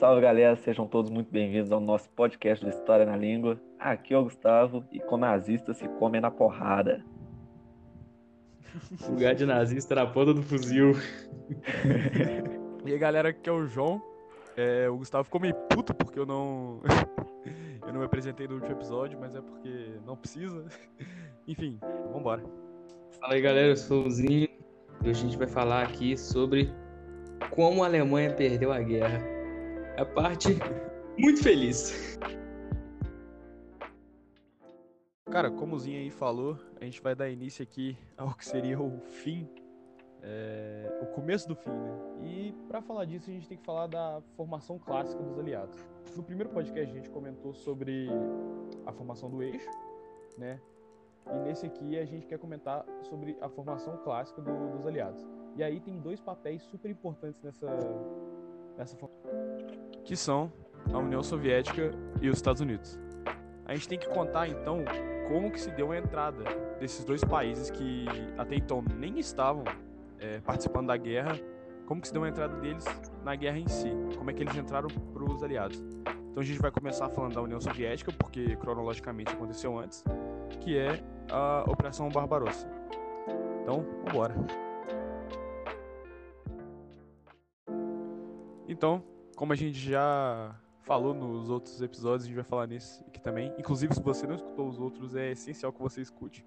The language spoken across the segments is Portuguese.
Salve, galera, sejam todos muito bem-vindos ao nosso podcast do História na Língua. Aqui é o Gustavo e com nazista se come na porrada. Lugar de nazista na ponta do fuzil. E aí galera, aqui é o João. É, o Gustavo ficou meio puto porque eu não. eu não me apresentei no último episódio, mas é porque não precisa. Enfim, vambora. Fala aí galera, eu sou o Zinho e hoje a gente vai falar aqui sobre como a Alemanha perdeu a guerra. A parte muito feliz. Cara, como o Zinho aí falou, a gente vai dar início aqui ao que seria o fim, é, o começo do fim, né? E pra falar disso a gente tem que falar da formação clássica dos aliados. No primeiro podcast a gente comentou sobre a formação do eixo, né? E nesse aqui a gente quer comentar sobre a formação clássica do- dos aliados. E aí tem dois papéis super importantes nessa, nessa formação, que são a União Soviética e os Estados Unidos. A gente tem que contar então como que se deu a entrada desses dois países que até então nem estavam é, participando da guerra, como que se deu a entrada deles na guerra em si, como é que eles entraram para os aliados. Então a gente vai começar falando da União Soviética, porque cronologicamente aconteceu antes, que é a Operação Barbarossa. Então, vambora. Então, como a gente já falou nos outros episódios, a gente vai falar nesse aqui também. Inclusive, se você não escutou os outros, é essencial que você escute.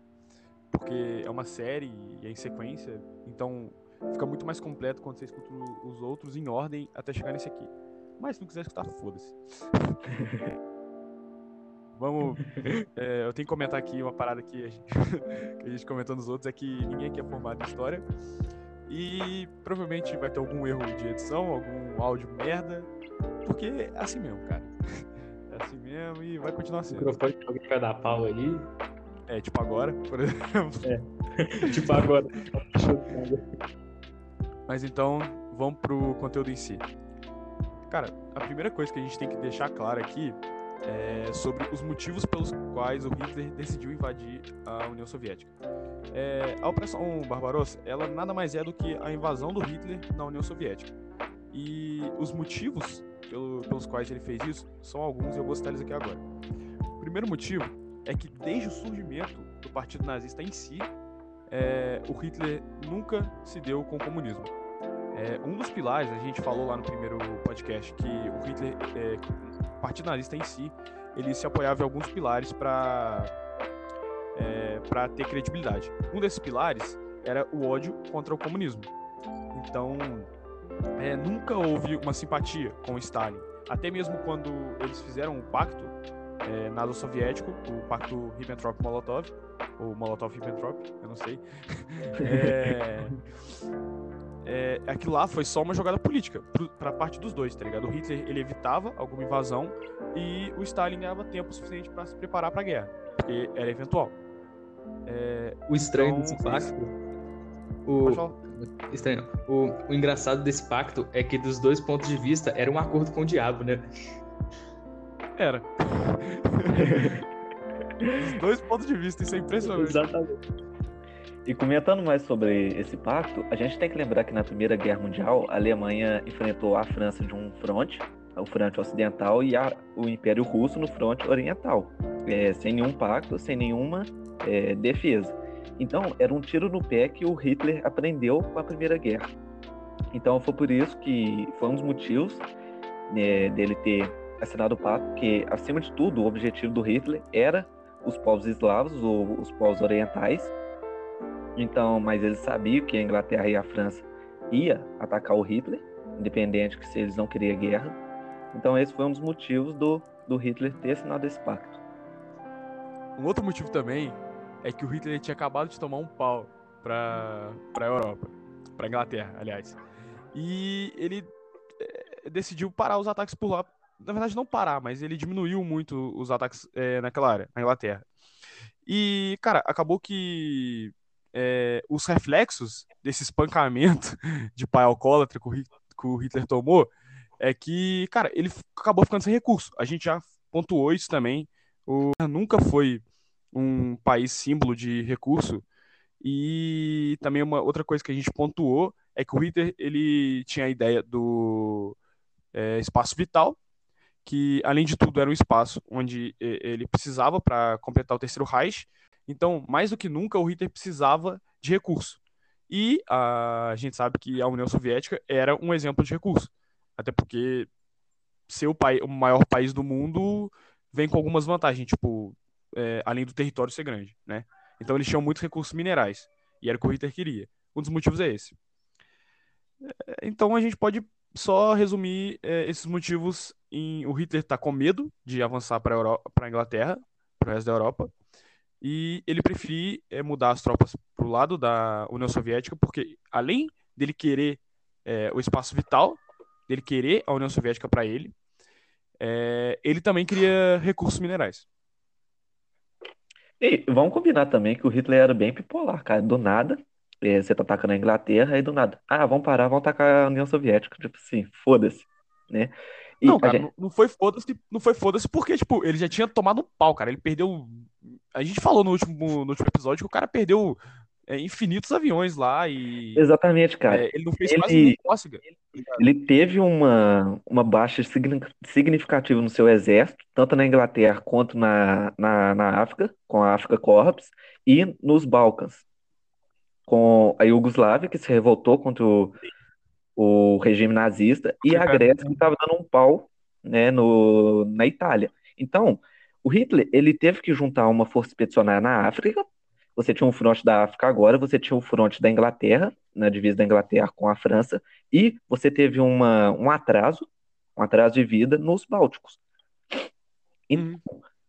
Porque é uma série e é em sequência, então fica muito mais completo quando você escuta os outros em ordem até chegar nesse aqui. Mas se não quiser escutar, foda-se. Vamos. é, eu tenho que comentar aqui uma parada que a, gente, que a gente comentou nos outros: é que ninguém aqui é formado em história. E provavelmente vai ter algum erro de edição, algum áudio merda. Porque é assim mesmo, cara. É assim mesmo e vai continuar O sendo. microfone de alguém vai dar pau ali. É, tipo agora, por exemplo. tipo agora. Mas então, vamos pro conteúdo em si. Cara, a primeira coisa que a gente tem que deixar claro aqui é sobre os motivos pelos quais o Hitler decidiu invadir a União Soviética. É, a Operação Barbarossa, ela nada mais é do que a invasão do Hitler na União Soviética. E os motivos pelo- pelos quais ele fez isso são alguns e eu vou citar eles aqui agora. O primeiro motivo é que desde o surgimento do Partido Nazista em si, é, o Hitler nunca se deu com o comunismo. É, um dos pilares, a gente falou lá no primeiro podcast, que o Hitler, é, Nazista em si, ele se apoiava em alguns pilares para é, para ter credibilidade. Um desses pilares era o ódio contra o comunismo. Então, é, nunca houve uma simpatia com Stalin. Até mesmo quando eles fizeram o pacto é, nato-soviético, o pacto Ribbentrop-Molotov, ou Molotov-Ribbentrop, eu não sei. é, é, aquilo lá foi só uma jogada política pro- pra parte dos dois, tá ligado? O Hitler ele evitava alguma invasão e o Stalin ganhava tempo suficiente pra se preparar pra guerra, porque era eventual. É, O estranho Então, desse esse- pacto. O, estranho. O, o engraçado desse pacto é que, dos dois pontos de vista, era um acordo com o diabo, né? Era. Dos dois pontos de vista, isso é impressionante. Exatamente. E comentando mais sobre esse pacto, a gente tem que lembrar que na Primeira Guerra Mundial a Alemanha enfrentou a França de um fronte, o fronte ocidental, e a- o Império Russo no fronte oriental, é, sem nenhum pacto, sem nenhuma é, defesa. Então era um tiro no pé que o Hitler aprendeu com a Primeira Guerra. Então foi por isso que foi um dos motivos né, dele ter assinado o pacto, porque acima de tudo o objetivo do Hitler era os povos eslavos, ou os povos orientais, então, mas eles sabiam que a Inglaterra e a França ia atacar o Hitler, independente que se eles não queriam guerra. Então, esse foi um dos motivos do, do Hitler ter assinado esse pacto. Um outro motivo também é que o Hitler tinha acabado de tomar um pau pra, pra Europa, pra Inglaterra, aliás. E ele eh, decidiu parar os ataques por lá. Na verdade, não parar, mas ele diminuiu muito os ataques eh, naquela área, na Inglaterra. E, cara, acabou que eh, os reflexos desse espancamento de pai alcoólatra que o, Hit- que o Hitler tomou é que, cara, ele acabou ficando sem recurso. A gente já pontuou isso também. O nunca foi um país símbolo de recurso E também uma outra coisa que a gente pontuou é que o Hitler ele tinha a ideia do é, espaço vital, que além de tudo era um espaço onde ele precisava para completar o terceiro Reich. Então, mais do que nunca, o Hitler precisava de recurso. E a gente sabe que a União Soviética era um exemplo de recurso. Até porque ser o, pai, o maior país do mundo vem com algumas vantagens, tipo, é, além do território ser grande, né? Então eles tinham muitos recursos minerais. E era o que o Hitler queria. Um dos motivos é esse. É, então a gente pode só resumir é, esses motivos em o Hitler tá com medo de avançar para a Inglaterra, para o resto da Europa, e ele prefere é, mudar as tropas para o lado da União Soviética, porque além dele querer é, o espaço vital, dele querer a União Soviética para ele, é, ele também queria recursos minerais. E vamos combinar também que o Hitler era bem bipolar, cara. Do nada, é, você tá atacando a Inglaterra, e do nada, ah, vamos parar, vamos atacar a União Soviética. Tipo assim, foda-se, né? E não, cara, gente... não foi foda-se, não foi foda-se porque, tipo, ele já tinha tomado um pau, cara. Ele perdeu. A gente falou no último, no último episódio que o cara perdeu é, infinitos aviões lá e. Exatamente, cara. É, ele não fez ele, quase nem cócega. Ele teve uma, uma baixa significativa no seu exército, tanto na Inglaterra quanto na, na, na África, com a África Corps, e nos Balcãs, com a Iugoslávia, que se revoltou contra o, o regime nazista, e a Grécia, que estava dando um pau né, no, na Itália. Então, o Hitler ele teve que juntar uma força expedicionária na África você tinha um fronte da África agora, você tinha o um fronte da Inglaterra, na divisa da Inglaterra com a França, e você teve uma, um atraso, um atraso de vida nos Bálticos. Então,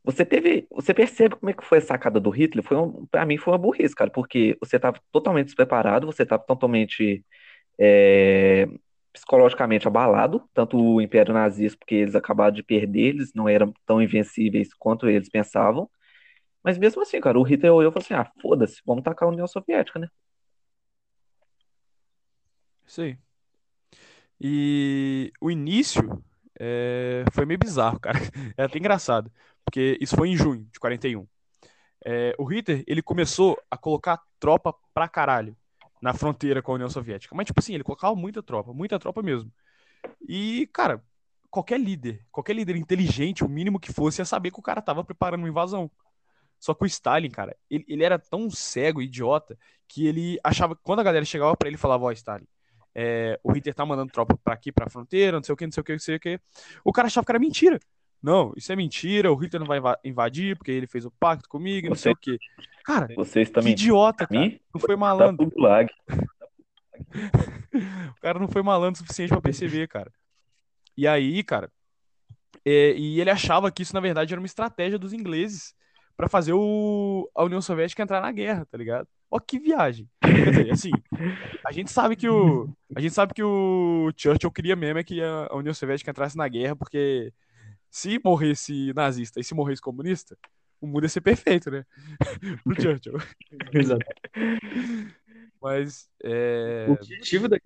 você teve, você percebe como é que foi a sacada do Hitler? Foi um, para mim foi uma burrice, cara, porque você estava totalmente despreparado, você estava totalmente é, psicologicamente abalado, tanto o Império Nazista, porque eles acabaram de perder, eles não eram tão invencíveis quanto eles pensavam. Mas mesmo assim, cara, o Hitler olhou e falou assim: ah, foda-se, vamos tacar a União Soviética, né? Aí. E o início é, foi meio bizarro, cara. É até engraçado, porque isso foi em junho de 41. É, o Hitler, ele começou a colocar tropa pra caralho na fronteira com a União Soviética. Mas, tipo assim, ele colocava muita tropa, muita tropa mesmo. E, cara, qualquer líder, qualquer líder inteligente, o mínimo que fosse, ia saber que o cara tava preparando uma invasão. Só que o Stalin, cara, ele, ele era tão cego idiota que ele achava que quando a galera chegava para ele falava, ó, oh, Stalin, é, o Hitler tá mandando tropa pra aqui, pra fronteira, não sei o que, não sei o que, não sei o que. O cara achava que era mentira. Não, isso é mentira, o Hitler não vai invadir porque ele fez o pacto comigo, não sei o que. Cara, Vocês também... que idiota, cara. Mim? Não foi malandro. Tá o cara não foi malandro o suficiente para perceber, cara. E aí, cara, é, e ele achava que isso, na verdade, era uma estratégia dos ingleses para fazer o, a União Soviética entrar na guerra, tá ligado? Ó, que viagem. Quer dizer, assim, a gente sabe que o. A gente sabe que o Churchill queria mesmo é que a União Soviética entrasse na guerra, porque se morresse nazista e se morresse comunista, o mundo ia ser perfeito, né? Pro Churchill. Exato. Mas. É... O objetivo da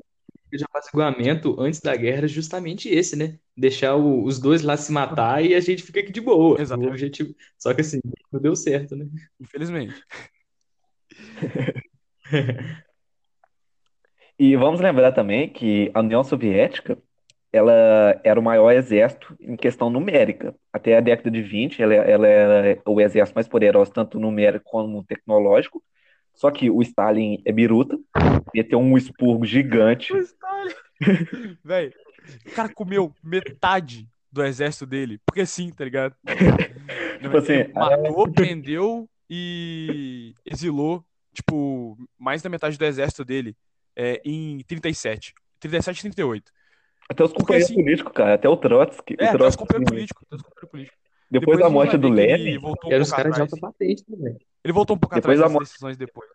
de apaziguamento antes da guerra era justamente esse, né? Deixar o, os dois lá se matar e a gente fica aqui de boa. Exatamente. O objetivo... Só que assim, não deu certo, né? Infelizmente. e vamos lembrar também que a União Soviética ela era o maior exército em questão numérica. Até a década de 20, ela, ela era o exército mais poderoso, tanto numérico como tecnológico. Só que o Stalin é biruta, ia ter um expurgo gigante. O Stalin. Véi, o cara comeu metade do exército dele, porque sim, tá ligado? tipo assim, Ele matou, prendeu e exilou, tipo, mais da metade do exército dele é, em 37. 37 e 38. Até os companheiros assim, políticos, cara. Até o Trotsky. É, o Trotsky, até os companheiros políticos. Depois, depois da morte do Lenin. Era os caras de alta patente também. Ele voltou um pouco depois atrás das decisões depois.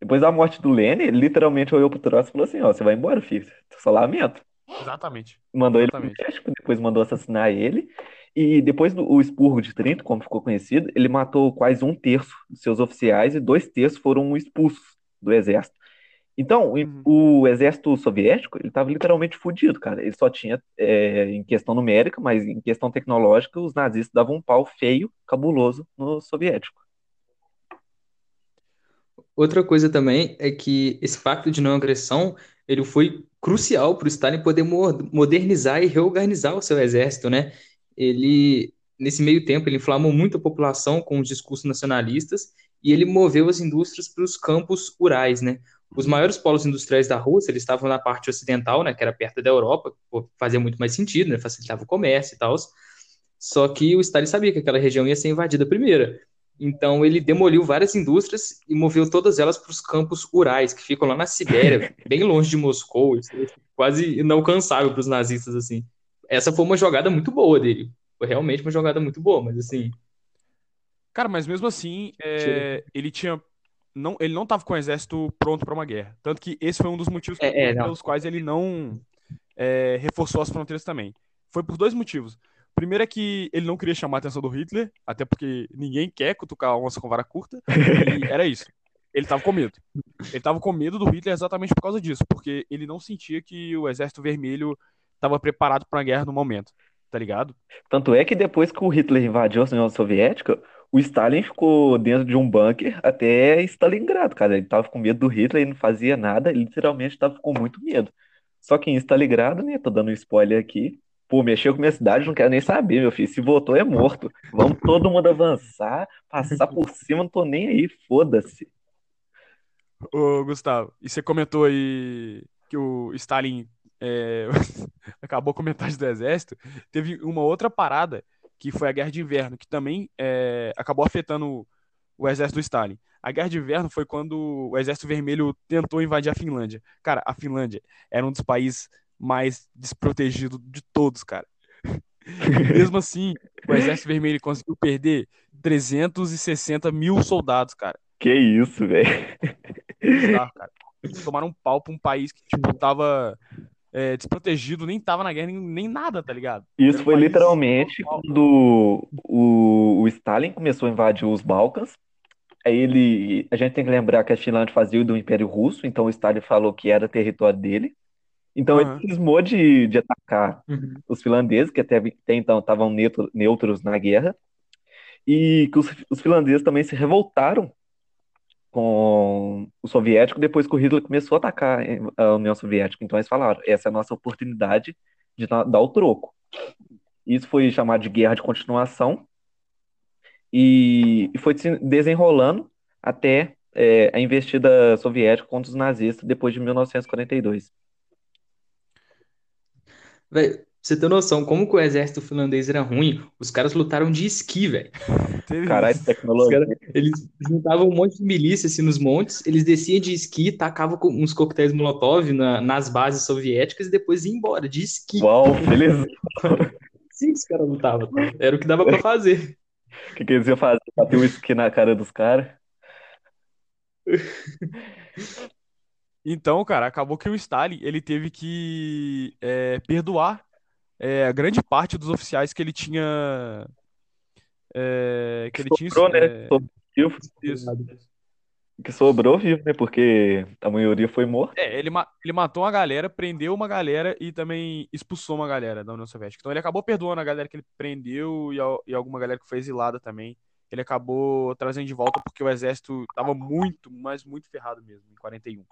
Depois da morte do Lenny, ele literalmente olhou pro Trotsky e falou assim, ó, você vai embora, filho. Só lamento. Exatamente. Mandou Exatamente. ele pro México, depois mandou assassinar ele. E depois do expurgo de Trento, como ficou conhecido, ele matou quase um terço dos seus oficiais e dois terços foram expulsos do exército. Então, uhum. o exército soviético, ele estava literalmente fudido, cara. Ele só tinha, é, em questão numérica, mas em questão tecnológica, os nazistas davam um pau feio, cabuloso no soviético. Outra coisa também é que esse pacto de não agressão ele foi crucial para o Stalin poder mo- modernizar e reorganizar o seu exército, né? Ele, nesse meio tempo, ele inflamou muito a população com os discursos nacionalistas e ele moveu as indústrias para os campos rurais, né? Os maiores polos industriais da Rússia, eles estavam na parte ocidental, né, que era perto da Europa, fazia muito mais sentido, né, facilitava o comércio e tal. Só que o Stalin sabia que aquela região ia ser invadida primeiro. Então ele demoliu várias indústrias e moveu todas elas para os campos rurais, que ficam lá na Sibéria, bem longe de Moscou, é quase inalcançável para os nazistas assim. Essa foi uma jogada muito boa dele. Foi realmente uma jogada muito boa, mas assim, Cara, mas mesmo assim, é, ele tinha. Não, ele não tava com o exército pronto para uma guerra. Tanto que esse foi um dos motivos É, é, pelos quais ele não é, reforçou as fronteiras também. Foi por dois motivos. Primeiro é que ele não queria chamar a atenção do Hitler, até porque ninguém quer cutucar a onça com vara curta. E era isso. Ele tava com medo. Ele tava com medo do Hitler exatamente por causa disso, porque ele não sentia que o Exército Vermelho estava preparado para uma guerra no momento, tá ligado? Tanto é que depois que o Hitler invadiu a União Soviética, o Stalin ficou dentro de um bunker até Stalingrado, cara. Ele tava com medo do Hitler e não fazia nada, ele literalmente tava com muito medo. Só que em Stalingrado, né, tô dando um spoiler aqui, pô, mexeu com minha cidade, não quero nem saber, meu filho. Se votou é morto. Vamos todo mundo avançar, passar por cima, não tô nem aí, foda-se. Ô, Gustavo, e você comentou aí que o Stalin é, acabou com metade do exército. Teve uma outra parada, que foi a Guerra de Inverno, que também é, acabou afetando o, exército do Stalin. A Guerra de Inverno foi quando o Exército Vermelho tentou invadir a Finlândia. Cara, a Finlândia era um dos países mais desprotegidos de todos, cara. E mesmo assim, o Exército Vermelho conseguiu perder 360 mil soldados, cara. Que isso, velho. tomaram um pau pra um país que, tipo, tava é, desprotegido, nem tava na guerra, nem, nem nada, tá ligado? Isso Era foi literalmente total- quando o, o Stalin começou a invadir os Balcãs. Aí ele, a gente tem que lembrar que a Finlândia fazia do Império Russo, então o Stalin falou que era território dele. Então Aham. ele cismou de, de atacar uhum. os finlandeses, que até, até então estavam neutro- neutros na guerra, e que os, os finlandeses também se revoltaram com o soviético depois que o Hitler começou a atacar a União Soviética. Então eles falaram, essa é a nossa oportunidade de dar o troco. Isso foi chamado de guerra de continuação e, foi se desenrolando até é, a investida soviética contra os nazistas depois de 1942. Velho, pra você ter noção, como que o exército finlandês era ruim, os caras lutaram de esqui, velho. Caralho, tecnologia. caras, eles juntavam um monte de milícia assim nos montes, eles desciam de esqui, tacavam com uns coquetéis Molotov na- nas bases soviéticas e depois iam embora de esqui. Uau, feliz. Sim, os caras lutavam. Era o que dava pra fazer. O que, que eles iam fazer? Bater um skin na cara dos caras? Então, cara, acabou que o Stalin ele teve que é, perdoar é, a grande parte dos oficiais que ele tinha é, que ele tinha Sobrou, né? é, Sobrou vivo. Que sobrou vivo, né? Porque a maioria foi morta. É, ele, ma- ele matou uma galera, prendeu uma galera e também expulsou uma galera da União Soviética. Então ele acabou perdoando a galera que ele prendeu e, e alguma galera que foi exilada também. Ele acabou trazendo de volta porque o exército tava muito, mas muito ferrado mesmo, em 41.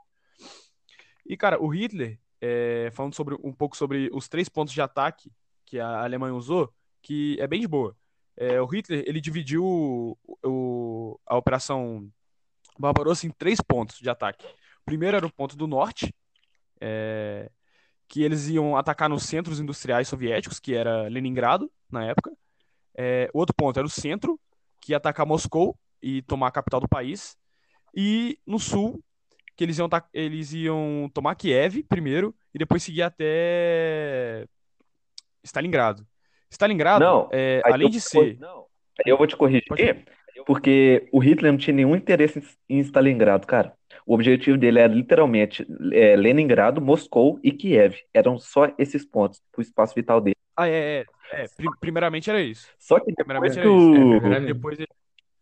E, cara, o Hitler, é, falando sobre, um pouco sobre os três pontos de ataque que a Alemanha usou, que é bem de boa. É, o Hitler, ele dividiu o- o- a operação Barbarossa em três pontos de ataque. O primeiro era o ponto do norte, é, que eles iam atacar nos centros industriais soviéticos, que era Leningrado, na época. É, o outro ponto era o centro, que ia atacar Moscou e tomar a capital do país. E no sul, que eles iam, ta- eles iam tomar Kiev primeiro e depois seguir até Stalingrado. Stalingrado, Não, é, além de ser. Aí eu vou te corrigir, porque o Hitler não tinha nenhum interesse em Stalingrado, cara. O objetivo dele era literalmente é, Leningrado, Moscou e Kiev. Eram só esses pontos, o espaço vital dele. Ah, é, é, é, pri- primeiramente era isso. Só que depois que era isso. o, É. Depois ele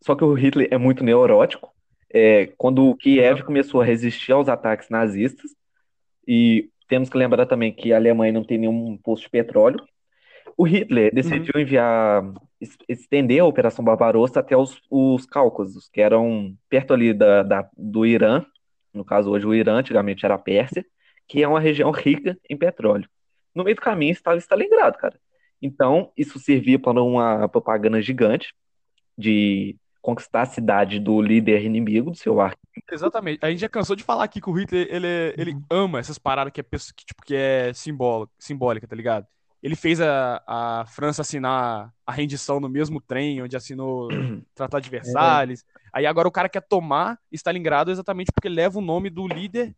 Só que o Hitler é muito neurótico. É, quando o Kiev começou a resistir aos ataques nazistas, e temos que lembrar também que a Alemanha não tem nenhum posto de petróleo, O Hitler decidiu enviar, es- estender a Operação Barbarossa até os, os Cáucasos, que eram perto ali da, da- do Irã, no caso hoje o Irã, antigamente era a Pérsia, que é uma região rica em petróleo. No meio do caminho estava Stalingrado, cara. Então, isso servia para uma propaganda gigante de conquistar a cidade do líder inimigo, do seu arco. Exatamente. A gente já cansou de falar aqui que o Hitler, ele, é- ele ama essas paradas que é, que, tipo, que é simbólica, simbólica, tá ligado? Ele fez a, a França assinar a rendição no mesmo trem onde assinou o Tratado de Versalhes. Aí agora o cara quer tomar Stalingrado exatamente porque leva o nome do líder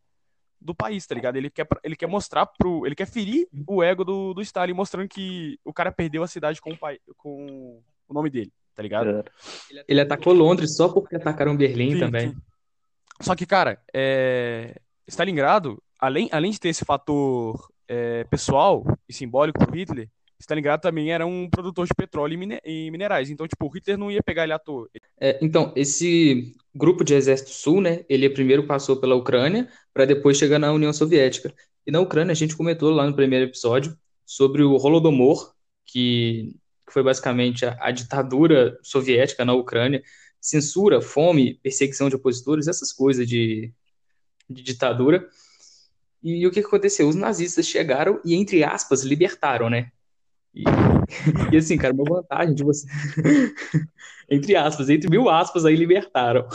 do país, tá ligado? Ele quer, ele quer mostrar pro. Ele quer ferir o ego do, do Stalin, mostrando que o cara perdeu a cidade com o, pai, com o nome dele, tá ligado? Ele atacou Londres só porque atacaram Berlim Sim, também. sim. Só que, cara, é... Stalingrado, além, além de ter esse fator é, pessoal e simbólico pro Hitler, Stalingrado também era um produtor de petróleo e, mine- e minerais. Então, tipo, o Hitler não ia pegar ele à toa. É, então, esse grupo de exército sul, né, ele primeiro passou pela Ucrânia para depois chegar na União Soviética. E na Ucrânia a gente comentou lá no primeiro episódio sobre o Holodomor, que, que foi basicamente a, a ditadura soviética na Ucrânia, censura, fome, perseguição de opositores, essas coisas de, de ditadura. E o que aconteceu? Os nazistas chegaram e, entre aspas, libertaram, né? E, e assim, cara, uma vantagem de você. entre aspas, entre mil aspas, aí libertaram.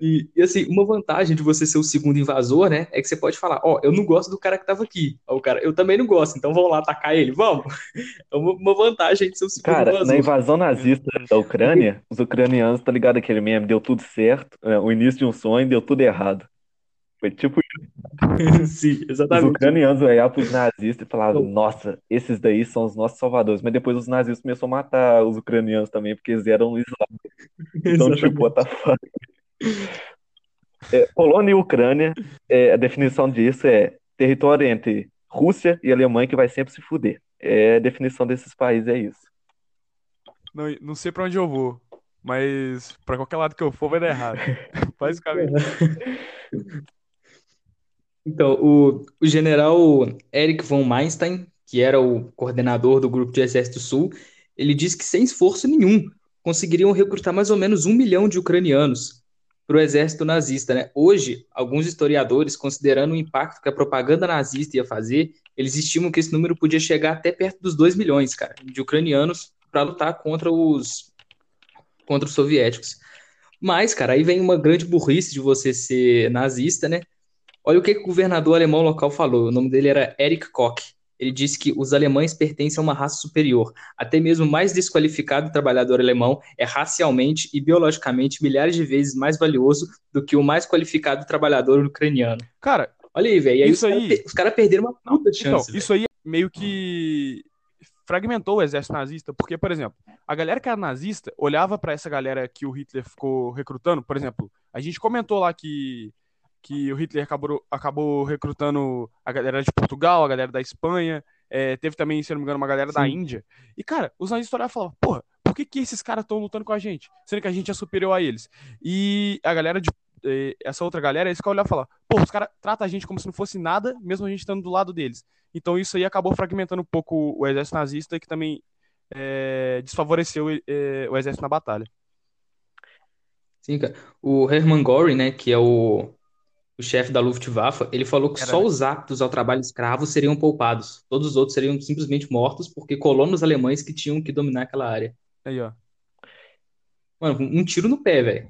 E, e, assim, uma vantagem de você ser o segundo invasor, né, é que você pode falar, ó, eu não gosto do cara que tava aqui. Aí o cara, eu também não gosto, então vamos lá atacar ele, vamos. É uma, uma vantagem de ser o segundo Cara, na invasor. invasão nazista da Ucrânia, os ucranianos, tá ligado aquele meme, deu tudo certo, é, o início de um sonho deu tudo errado. Foi tipo Sim, os exatamente. ucranianos olhavam pros nazistas e falavam, Não. nossa, esses daí são os nossos salvadores. Mas depois os nazistas começaram a matar os ucranianos também, porque eles eram Islã. Então, tipo, what the fuck? É, Polônia e Ucrânia, é, a definição disso é território entre Rússia e Alemanha que vai sempre se fuder. É, a definição desses países é isso. Não, não sei pra onde eu vou, mas pra qualquer lado que eu for vai dar errado. Basicamente. Então, o, o general Erich von Manstein, que era o coordenador do grupo de Exército Sul, ele disse que sem esforço nenhum conseguiriam recrutar mais ou menos um milhão de ucranianos para o exército nazista, né? Hoje, alguns historiadores, considerando o impacto que a propaganda nazista ia fazer, eles estimam que esse número podia chegar até perto dos 2 milhões, cara, de ucranianos para lutar contra os contra os soviéticos. Mas, cara, aí vem uma grande burrice de você ser nazista, né? Olha o que, que o governador alemão local falou. O nome dele era Erich Koch. Ele disse que os alemães pertencem a uma raça superior. Até mesmo o mais desqualificado trabalhador alemão é racialmente e biologicamente milhares de vezes mais valioso do que o mais qualificado trabalhador ucraniano. Cara, Olha aí, velho. Isso os caras aí- per- os caras perderam uma puta de Então, chance. isso aí meio que fragmentou o exército nazista, porque, por exemplo, a galera que era nazista olhava pra essa galera que o Hitler ficou recrutando, por exemplo, a gente comentou lá que, que o Hitler acabou, acabou recrutando a galera de Portugal, a galera da Espanha, é, teve também, se não me engano, uma galera da Sim. Índia. E, cara, os nazistas olhavam e falavam, porra, por que, que esses caras estão lutando com a gente? Sendo que a gente é superior a eles. E a galera de. eh, Essa outra galera, eles ficam olhando e falam, pô, os caras tratam a gente como se não fosse nada, mesmo a gente estando do lado deles. Então isso aí acabou fragmentando um pouco o exército nazista, que também eh, desfavoreceu eh, o exército na batalha. Sim, cara. O Hermann Göring, né, que é o, o chefe da Luftwaffe, ele falou que Era- só os aptos ao trabalho escravo seriam poupados. Todos os outros seriam simplesmente mortos porque colonos alemães que tinham que dominar aquela área. Aí, ó. Mano, um tiro no pé, velho.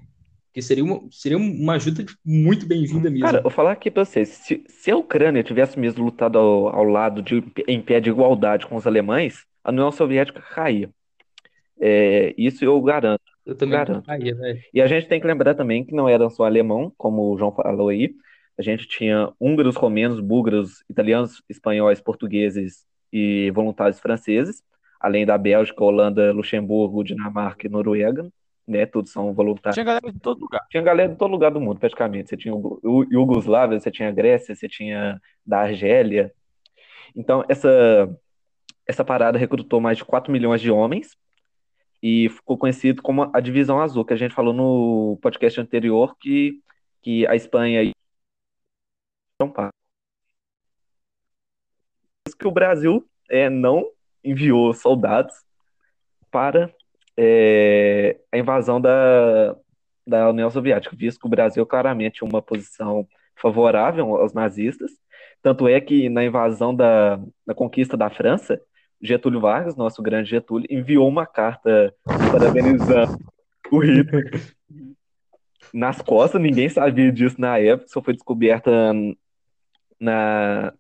Que seria uma, seria uma ajuda muito bem-vinda mesmo. Cara, eu vou falar aqui pra vocês, se, se a Ucrânia tivesse mesmo lutado ao, ao lado de, em pé de igualdade com os alemães, a União Soviética caía. É, isso eu garanto. Eu também caía, velho. E a gente tem que lembrar também que não era só alemão, como o João falou aí. A gente tinha húngaros, romenos, búlgaros, italianos, espanhóis, portugueses e voluntários franceses, além da Bélgica, Holanda, Luxemburgo, Dinamarca e Noruega, né? Todos são voluntários. Tinha galera de todo lugar. Tinha galera de todo lugar do mundo, praticamente. Você tinha Iugoslávia, você tinha Grécia, você tinha da Argélia. Então, essa, essa parada recrutou mais de 4 milhões de homens e ficou conhecido como a Divisão Azul, que a gente falou no podcast anterior que, que a Espanha e São Paulo. Que o Brasil é, não enviou soldados para é, a invasão da, da União Soviética, visto que o Brasil claramente tinha uma posição favorável aos nazistas. Tanto é que na invasão da, da conquista da França, Getúlio Vargas, nosso grande Getúlio, enviou uma carta parabenizando o Hitler nas costas. Ninguém sabia disso na época, só foi descoberta na.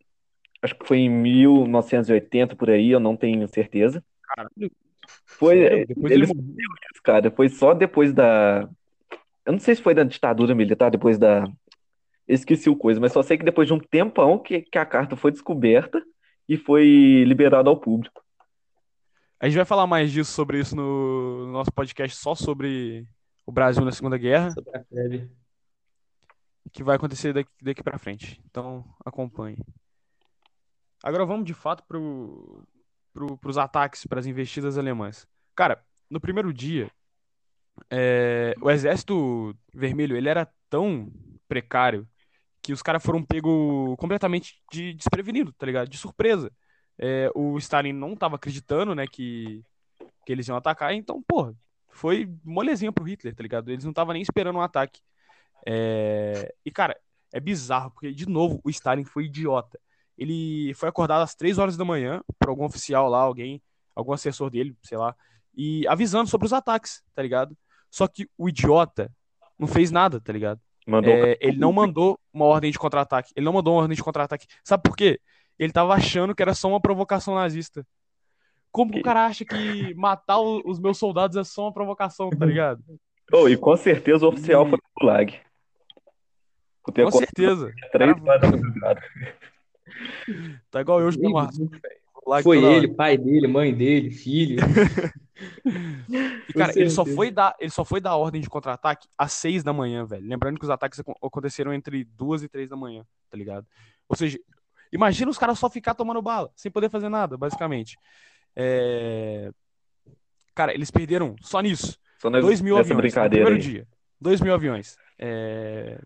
Acho que foi em 1980 por aí, eu não tenho certeza. Caralho. Foi? Depois ele eles isso, cara, foi só depois da. Eu não sei se foi da ditadura militar, depois da. Esqueci o coisa, mas só sei que depois de um tempão que, que a carta foi descoberta e foi liberada ao público. A gente vai falar mais disso sobre isso no, no nosso podcast só sobre o Brasil na Segunda Guerra, Sobre a febre. que vai acontecer daqui, daqui para frente. Então, acompanhe. Agora vamos de fato pro, pro, pros ataques, para as investidas alemãs. Cara, no primeiro dia, é, o Exército Vermelho ele era tão precário que os caras foram pegos completamente de desprevenido, tá ligado? De surpresa. É, o Stalin não tava acreditando, né, que, que eles iam atacar, então, porra, foi molezinha pro Hitler, tá ligado? Eles não estavam nem esperando um ataque. É, E, cara, é bizarro, porque, de novo, o Stalin foi idiota. Ele foi acordado às 3 horas da manhã por algum oficial lá, alguém, algum assessor dele, sei lá, e avisando sobre os ataques, tá ligado? Só que o idiota não fez nada, tá ligado? Mandou É, ele não mandou uma ordem de contra-ataque. Ele não mandou uma ordem de contra-ataque. Sabe por quê? Ele tava achando que era só uma provocação nazista. Como que o cara acha que matar os meus soldados é só uma provocação, tá ligado? Oh, e com certeza o oficial foi pro Gulag. Por ter Com certeza. três Cara. Tá igual eu. Vou lá Foi toda hora. ele, pai dele, mãe dele, filho. E, cara, ele só foi dar, ele só foi dar ordem de contra-ataque às seis da manhã, velho. Lembrando que os ataques acon- aconteceram entre duas e três da manhã, tá ligado? Ou seja, imagina os caras só ficar tomando bala, sem poder fazer nada, basicamente. É... Cara, eles perderam só nisso. Só nessa, 2 mil nessa aviões no brincadeira primeiro aí. dia. 2 mil aviões. É...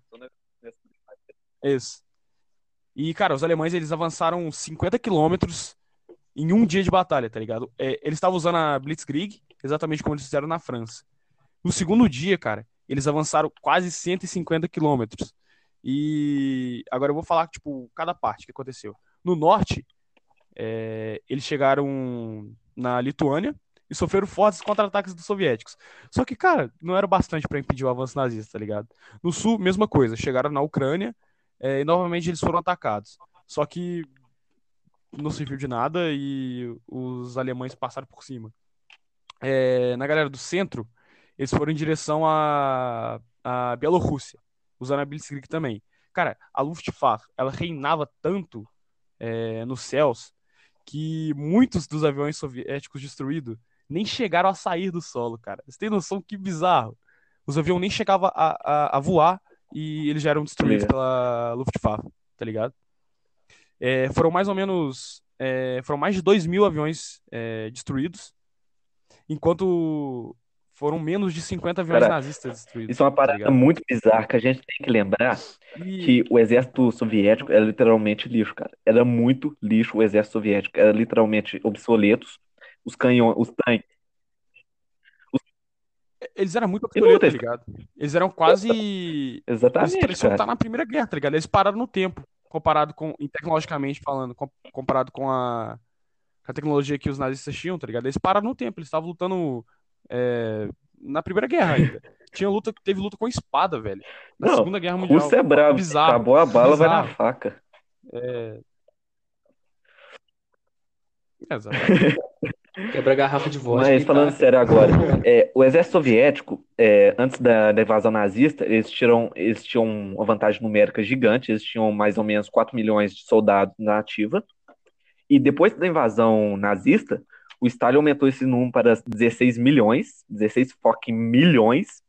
Isso. E, cara, os alemães, eles avançaram 50 quilômetros em um dia de batalha, tá ligado? É, eles estavam usando a Blitzkrieg, exatamente como eles fizeram na França. No segundo dia, cara, eles avançaram quase 150 quilômetros. E agora eu vou falar, tipo, cada parte que aconteceu. No norte, é, eles chegaram na Lituânia e sofreram fortes contra-ataques dos soviéticos. Só que, cara, não era bastante para impedir o avanço nazista, tá ligado? No sul, mesma coisa. Chegaram na Ucrânia é, e novamente eles foram atacados. Só que não serviu de nada e os alemães passaram por cima. É, na galera do centro, eles foram em direção à, à Bielorrússia, usando a Blitzkrieg também. Cara, a Luftwaffe, ela reinava tanto é, nos céus que muitos dos aviões soviéticos destruídos nem chegaram a sair do solo, cara. Você tem noção que bizarro? Os aviões nem chegavam a, a, a voar e eles já eram destruídos Ligado. pela Luftwaffe, tá ligado? É, foram mais ou menos. é, foram mais de 2 mil aviões é, destruídos, enquanto foram menos de 50 aviões Cara, nazistas destruídos. Isso é uma tá parada ligado? muito bizarra que a gente tem que lembrar E- que o exército soviético era literalmente lixo, cara. Era muito lixo o exército soviético. Era literalmente obsoletos. Os canhões, os tanques. Eles eram muito obsoletos, tá ligado? Eles eram quase. Eles Exatamente, pareciam estar cara. na Primeira Guerra, tá ligado? Eles pararam no tempo, comparado com. tecnologicamente falando, com- comparado com a, a tecnologia que os nazistas tinham, tá ligado? Eles pararam no tempo, eles estavam lutando é, na Primeira Guerra ainda. Tinha luta, teve luta com espada, velho. Na Não, Segunda Guerra Mundial. Russo é bravo. Bizarro. Acabou a bala, vai na Bizarro. faca. É... Exatamente. Quebra a garrafa de vodka. Mas falando sério agora, é, o exército soviético, é, antes da, da invasão nazista, eles, tiram, eles tinham uma vantagem numérica gigante, eles tinham mais ou menos 4 milhões de soldados na ativa. E depois da invasão nazista, o Stalin aumentou esse número para 16 milhões, 16 fucking milhões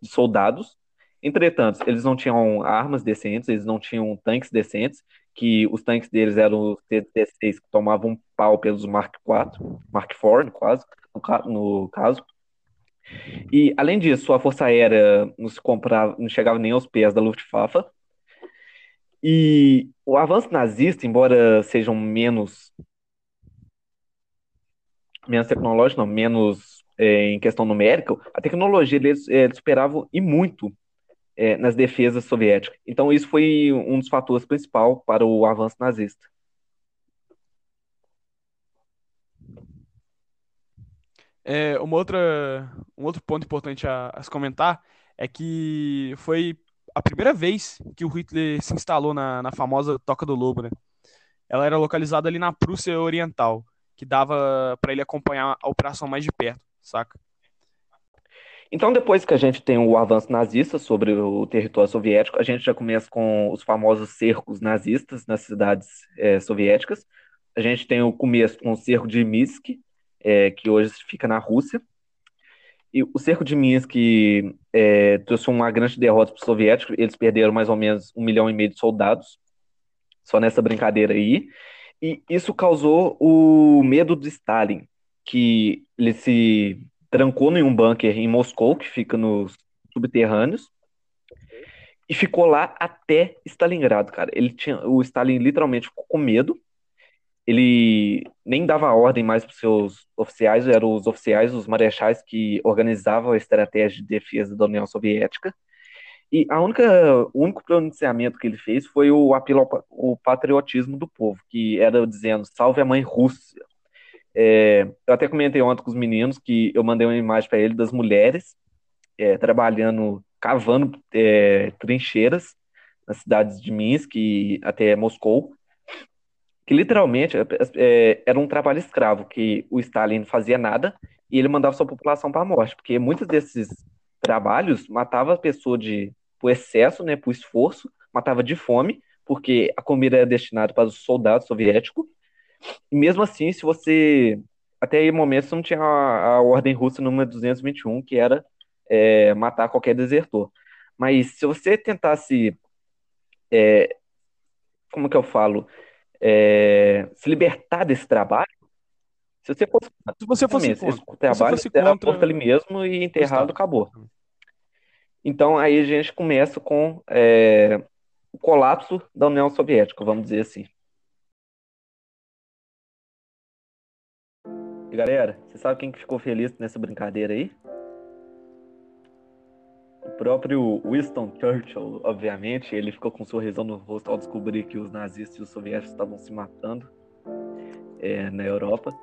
de soldados. Entretanto, eles não tinham armas decentes, eles não tinham tanques decentes, que os tanques deles eram os T-16 que tomavam um pau pelos Mark IV, Mark IV, quase, no, ca- no caso. E, além disso, a Força Aérea não, se comprava, não chegava nem aos pés da Luftwaffe. E o avanço nazista, embora sejam menos menos tecnológico, não, menos é, em questão numérica, a tecnologia eles, é, eles superavam e muito é, nas defesas soviéticas. Então isso foi um dos fatores principais para o avanço nazista. É, uma outra, um outro ponto importante a, a se comentar é que foi a primeira vez que o Hitler se instalou na, na famosa Toca do Lobo, né? Ela era localizada ali na Prússia Oriental, que dava para ele acompanhar a operação mais de perto, saca? Então, depois que a gente tem o avanço nazista sobre o território soviético, a gente já começa com os famosos cercos nazistas nas cidades é, soviéticas. A gente tem o começo com o cerco de Minsk, é, que hoje fica na Rússia. E o cerco de Minsk é, trouxe uma grande derrota para os soviéticos. Eles perderam mais ou menos um milhão e meio de soldados, só nessa brincadeira aí. E isso causou o medo de Stalin, que ele se trancou em um bunker em Moscou, que fica nos subterrâneos, e ficou lá até Stalingrado, cara. Ele tinha, o Stalin literalmente ficou com medo ele nem dava ordem mais para os seus oficiais, eram os oficiais, os marechais que organizavam a estratégia de defesa da União Soviética. E a única, o único pronunciamento que ele fez foi o apelo ao o patriotismo do povo, que era dizendo: salve a mãe Rússia. É, eu até comentei ontem com os meninos que eu mandei uma imagem para ele das mulheres é, trabalhando, cavando é, trincheiras nas cidades de Minsk e até Moscou que literalmente é, é, era um trabalho escravo, que o Stalin não fazia nada e ele mandava sua população para a morte, porque muitos desses trabalhos matava a pessoa de por excesso, né, por esforço, matava de fome, porque a comida era destinada para os soldados soviéticos. E mesmo assim, se você até aí momentos não tinha a, a ordem russa número 221, que era é, matar qualquer desertor. Mas se você tentasse é, como que eu falo? é, se libertar desse trabalho, se você fosse, se você fosse esse, contra, esse trabalho se era contra... posto ali mesmo e enterrado, acabou. Então aí a gente começa com é, o colapso da União Soviética, vamos dizer assim. E galera, você sabe quem que ficou feliz nessa brincadeira aí? O próprio Winston Churchill, obviamente, ele ficou com um sorrisão no rosto ao descobrir que os nazistas e os soviéticos estavam se matando é, na Europa.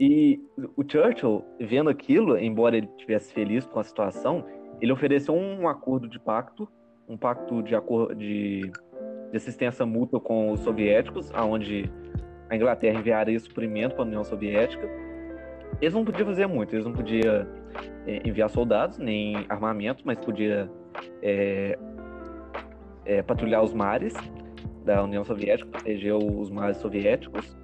E o Churchill, vendo aquilo, embora ele estivesse feliz com a situação, ele ofereceu um acordo de pacto, um pacto de, de, de assistência mútua com os soviéticos, aonde a Inglaterra enviaria suprimento para a União Soviética. Eles não podiam fazer muito, eles não podiam é, enviar soldados, nem armamento, mas podia é, é, patrulhar os mares da União Soviética, proteger os mares soviéticos.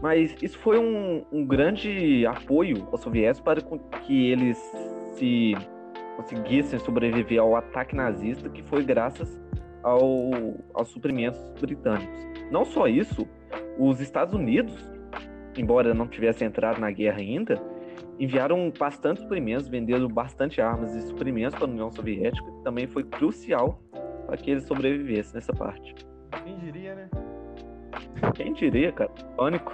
Mas isso foi um, um grande apoio aos soviéticos para que eles se conseguissem sobreviver ao ataque nazista, que foi graças ao, aos suprimentos britânicos. Não só isso, os Estados Unidos, embora não tivesse entrado na guerra ainda, enviaram bastante suprimentos, venderam bastante armas e suprimentos para a União Soviética, que também foi crucial para que eles sobrevivessem nessa parte. Quem diria, né? Quem diria, cara? Pânico.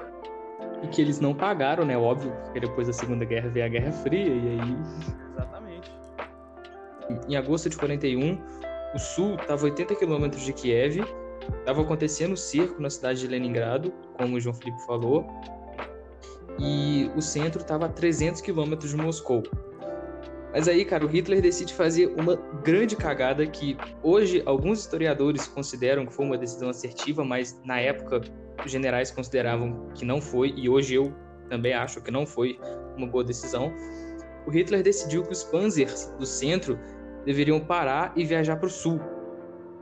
E que eles não pagaram, né? Óbvio, porque depois da Segunda Guerra veio a Guerra Fria, e aí. Exatamente. Em agosto de 41, o sul estava 80 quilômetros de Kiev, estava acontecendo o cerco na cidade de Leningrado, como o João Felipe falou, e o centro estava a 300 quilômetros de Moscou. Mas aí, cara, o Hitler decide fazer uma grande cagada que hoje alguns historiadores consideram que foi uma decisão assertiva, mas na época os generais consideravam que não foi, e hoje eu também acho que não foi uma boa decisão. O Hitler decidiu que os panzers do centro deveriam parar e viajar para o sul,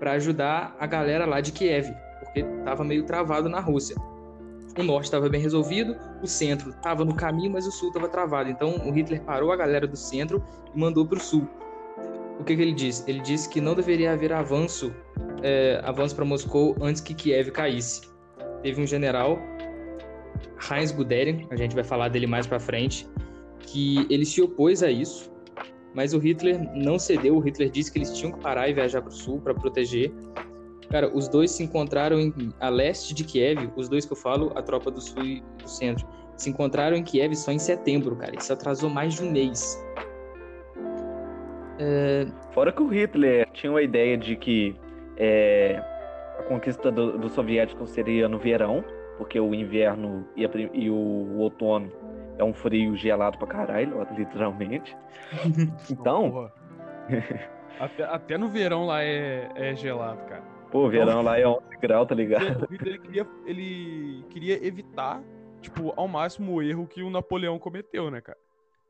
para ajudar a galera lá de Kiev, porque estava meio travado na Rússia o norte estava bem resolvido, o centro estava no caminho, mas o sul estava travado. Então o Hitler parou a galera do centro e mandou para o sul. O que, que, ele disse? Ele disse que não deveria haver avanço, é, avanço para Moscou antes que Kiev caísse. Teve um general, Heinz Guderian, a gente vai falar dele mais para frente, que ele se opôs a isso, mas o Hitler não cedeu. O Hitler disse que eles tinham que parar e viajar para o sul para proteger. Cara, os dois se encontraram em, a leste de Kiev, os dois que eu falo, a tropa do sul e do centro. se encontraram em Kiev só em setembro, cara. Isso atrasou mais de um mês. Fora que o Hitler tinha uma ideia de que é, a conquista do, do soviético seria no verão, porque o inverno e, a e o outono é um frio gelado pra caralho, literalmente. Então, até, até no verão lá é, é gelado, cara. Pô, verão lá é 11 graus, tá ligado? O Hitler ele queria, ele queria evitar, tipo, ao máximo o erro que o Napoleão cometeu, né, cara?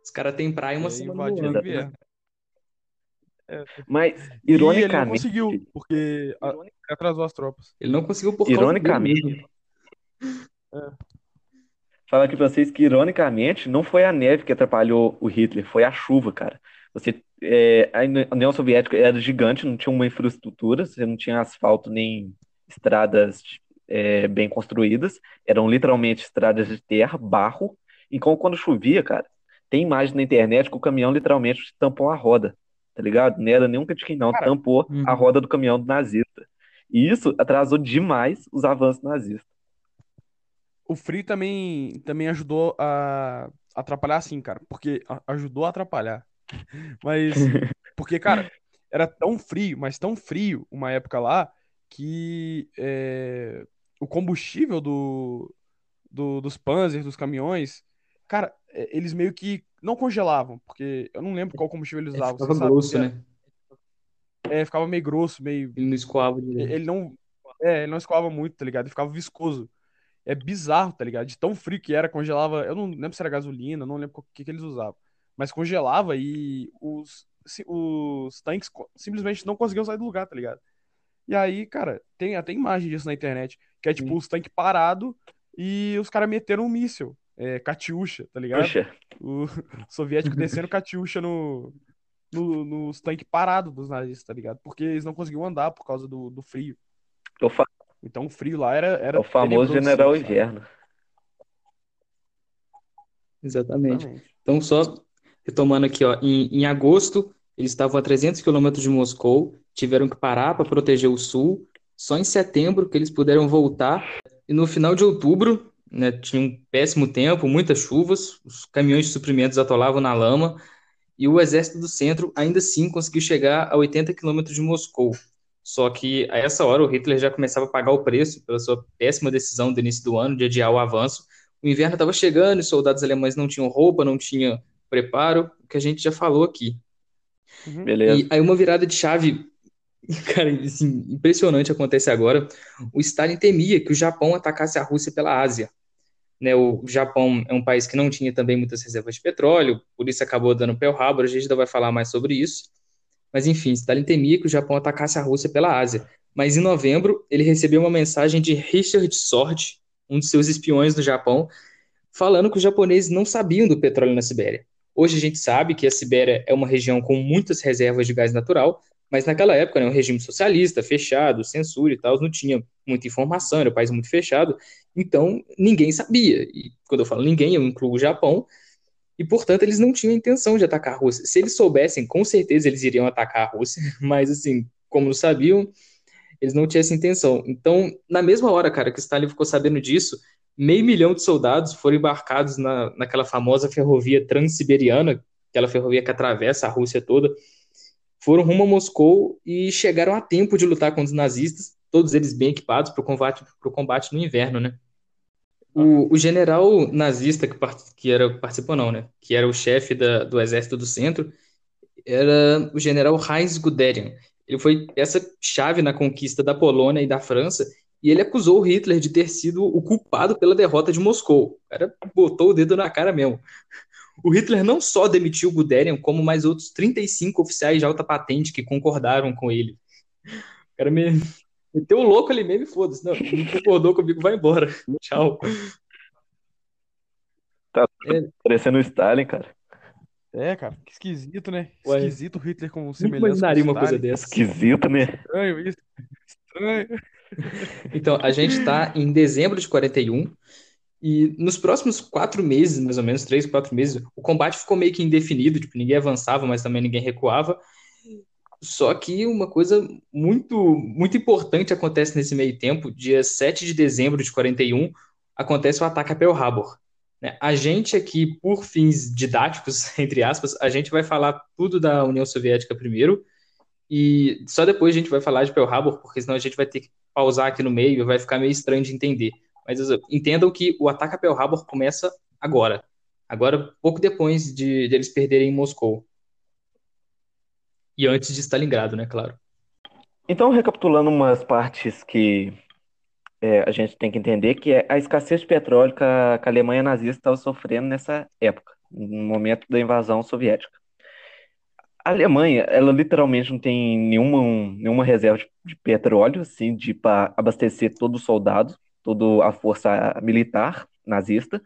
Os caras têm praia uma É, semana invadiu no o ano. inverno. Mas, E ele não ironicamente, conseguiu, porque a- atrasou as tropas. Ele não conseguiu por causa Ironicamente, mesmo. falar aqui pra vocês que, ironicamente, não foi a neve que atrapalhou o Hitler, foi a chuva, cara. Você, é, a União Soviética era gigante, não tinha uma infraestrutura, você não tinha asfalto nem estradas é, bem construídas, eram literalmente estradas de terra, barro. Então, quando chovia, cara, tem imagem na internet que o caminhão literalmente tampou a roda, tá ligado? Não era nem um catiquinho, não, Cara, tampou uhum. a roda do caminhão do nazista. E isso atrasou demais os avanços nazistas. O frio também, também ajudou a atrapalhar, sim, cara. Porque ajudou a atrapalhar. Mas, porque, cara, era tão frio, mas tão frio uma época lá, que é, o combustível do, do- dos Panzers, dos caminhões, cara, é, eles meio que não congelavam, porque eu não lembro qual combustível eles É, usavam. ficava grosso, Porque, né? É, ficava meio grosso, meio. Ele não escoava direito. Ele não. É, ele não escoava muito, tá ligado? Ele ficava viscoso. É bizarro, tá ligado? De tão frio que era, congelava. Eu não lembro se era gasolina, não lembro o que, que eles usavam. Mas congelava e os, os tanques simplesmente não conseguiam sair do lugar, tá ligado? E aí, cara, tem até imagem disso na internet. Que é tipo Sim. os tanques parados e os caras meteram um míssil. É, Katyusha, tá ligado? Puxa, O soviético descendo Katyusha no, no- nos tanques parados dos nazistas, tá ligado? Porque eles não conseguiam andar por causa do, do frio. é fa- Então o frio lá era, é era o famoso General? Inverno. Exatamente. Exatamente. Então, só retomando aqui, ó, em, em agosto, eles estavam a 300 quilômetros de Moscou, tiveram que parar para proteger o sul. Só em setembro que eles puderam voltar. E no final de outubro, né, tinha um péssimo tempo, muitas chuvas, os caminhões de suprimentos atolavam na lama, e o exército do centro ainda assim conseguiu chegar a 80 quilômetros de Moscou. Só que a essa hora o Hitler já começava a pagar o preço pela sua péssima decisão do início do ano de adiar o avanço. O inverno estava chegando e os soldados alemães não tinham roupa, não tinham preparo, o que a gente já falou aqui. Uhum. Beleza. E aí uma virada de chave, cara, assim, impressionante acontece agora. O Stalin temia que o Japão atacasse a Rússia pela Ásia. Né, o Japão é um país que não tinha também muitas reservas de petróleo, por isso acabou dando Pearl Harbor, a gente ainda vai falar mais sobre isso. Mas enfim, Stalin temia que o Japão atacasse a Rússia pela Ásia. Mas em novembro, ele recebeu uma mensagem de Richard Sorge, um de seus espiões no Japão, falando que os japoneses não sabiam do petróleo na Sibéria. Hoje a gente sabe que a Sibéria é uma região com muitas reservas de gás natural, mas naquela época, né, um regime socialista, fechado, censura e tal, não tinha muita informação, era um país muito fechado, então ninguém sabia. E quando eu falo ninguém, eu incluo o Japão, e portanto eles não tinham intenção de atacar a Rússia. Se eles soubessem, com certeza eles iriam atacar a Rússia, mas assim, como não sabiam, eles não tinham essa intenção. Então, na mesma hora, cara, que Stalin ficou sabendo disso, meio milhão de soldados foram embarcados na, naquela famosa ferrovia transiberiana, aquela ferrovia que atravessa a Rússia toda, foram rumo a Moscou e chegaram a tempo de lutar contra os nazistas, todos eles bem equipados para o combate, combate no inverno, né? O, o general nazista que, part, que era, participou não, né? Que era o chefe da, do exército do centro, era o general Heinz Guderian. Ele foi essa chave na conquista da Polônia e da França, e ele acusou o Hitler de ter sido o culpado pela derrota de Moscou. O cara botou o dedo na cara mesmo. O Hitler não só demitiu Guderian, como mais outros 35 oficiais de alta patente que concordaram com ele. O cara me meteu o louco ali mesmo e foda-se. Não, não concordou comigo, vai embora. Tchau. Tá É. parecendo o Stalin, cara. É, cara, que esquisito, né? Ué. Esquisito o Hitler com Nunca semelhança com imaginaria uma coisa dessa. Esquisito, né? Estranho isso. Então, a gente está em dezembro de 41 e nos próximos quatro meses, mais ou menos, três, quatro meses, o combate ficou meio que indefinido, tipo, ninguém avançava, mas também ninguém recuava. Só que uma coisa muito, muito importante acontece nesse meio tempo, dia 7 de dezembro de 41, acontece o ataque a Pearl Harbor. né? A gente aqui, por fins didáticos, entre aspas, a gente vai falar tudo da União Soviética primeiro, e só depois a gente vai falar de Pearl Harbor, porque senão a gente vai ter que pausar aqui no meio e vai ficar meio estranho de entender. Mas entendam que o ataque a Pearl Harbor começa agora. Agora, pouco depois de, de eles perderem Moscou. E antes de Stalingrado, né, claro. Então, recapitulando umas partes que é, a gente tem que entender, que é a escassez de petróleo que a, que a Alemanha nazista estava sofrendo nessa época, no momento da invasão soviética. A Alemanha, ela literalmente não tem nenhuma, nenhuma reserva de, de petróleo, assim, de para abastecer todo o soldado, toda a força militar nazista,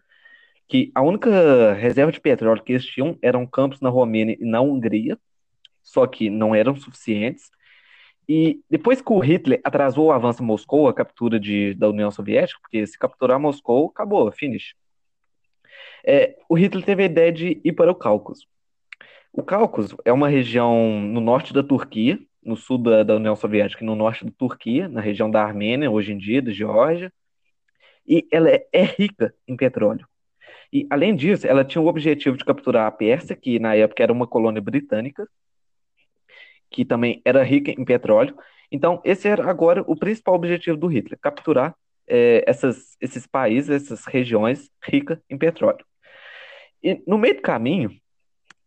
que a única reserva de petróleo que eles tinham eram campos na Romênia e na Hungria, só que não eram suficientes. E depois que o Hitler atrasou o avanço em Moscou, a captura de, da União Soviética, porque se capturar Moscou, acabou, finish. É, o Hitler teve a ideia de ir para o Cáucaso. O Cáucaso é uma região no norte da Turquia, no sul da, da União Soviética e no norte da Turquia, na região da Armênia, hoje em dia, da Geórgia, e ela é, é rica em petróleo. E, além disso, ela tinha o objetivo de capturar a Pérsia, que na época era uma colônia britânica, que também era rica em petróleo. Então, esse era agora o principal objetivo do Hitler, capturar é, essas, esses países, essas regiões ricas em petróleo. E no meio do caminho,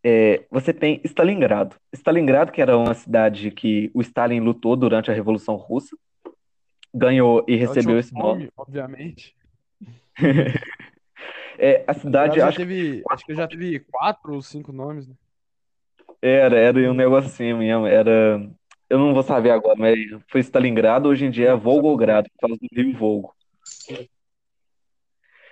é, você tem Stalingrado. Stalingrado, que era uma cidade que o Stalin lutou durante a Revolução Russa, ganhou e recebeu esse nome. nome. Obviamente. é, a cidade. Acho, teve, acho que já teve quatro ou cinco nomes. Né? Era, era um assim mesmo. Era. Eu não vou saber agora, mas foi Stalingrado, hoje em dia é Volgogrado, por causa do rio Volgo.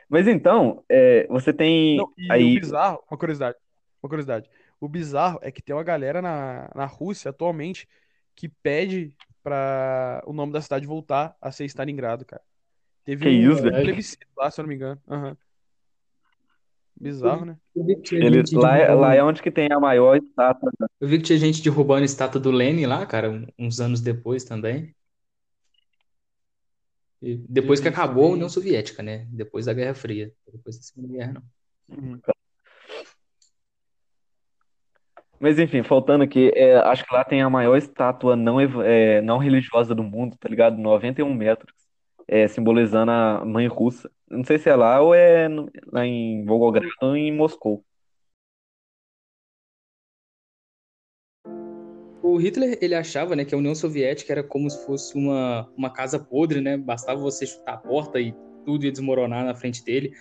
Mas então, é, você tem Não, aí. bizarro, uma curiosidade, uma curiosidade. O bizarro é que tem uma galera na, na Rússia atualmente que pede pra o nome da cidade voltar a ser Stalingrado, cara. Teve Que um isso, velho? plebiscito lá, se eu não me engano. Aham. Bizarro, né? Eu vi que tinha Ele, lá, é- lá é onde que tem a maior estátua. Eu vi que tinha gente derrubando a estátua do Lenin lá, cara, um- uns anos depois também. E depois que acabou a. União Soviética, né? Depois da Guerra Fria. Depois da Segunda Guerra, não. Uhum. Mas enfim, faltando aqui, é, acho que lá tem a maior estátua não, é, não religiosa do mundo, tá ligado? 91 metros, é, simbolizando a mãe russa. Não sei se é lá ou é lá em Volgogrado ou em Moscou. O Hitler, ele achava, né, que a União Soviética era como se fosse uma, uma casa podre, né? Bastava você chutar a porta e tudo ia desmoronar na frente dele.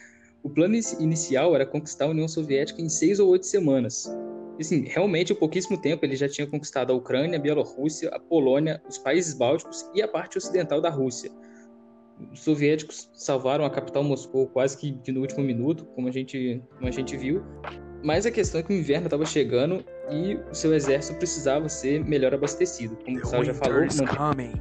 O plano inici- inicial era conquistar a União Soviética em seis ou oito semanas. Assim, realmente, em pouquíssimo tempo, ele já tinha conquistado a Ucrânia, a Bielorrússia, a Polônia, os países bálticos e a parte ocidental da Rússia. Os soviéticos salvaram a capital Moscou quase que, que no último minuto, como a gente, como a gente viu. Mas a questão é que o inverno estava chegando e o seu exército precisava ser melhor abastecido. Como o Gustavo já falou, manter coming.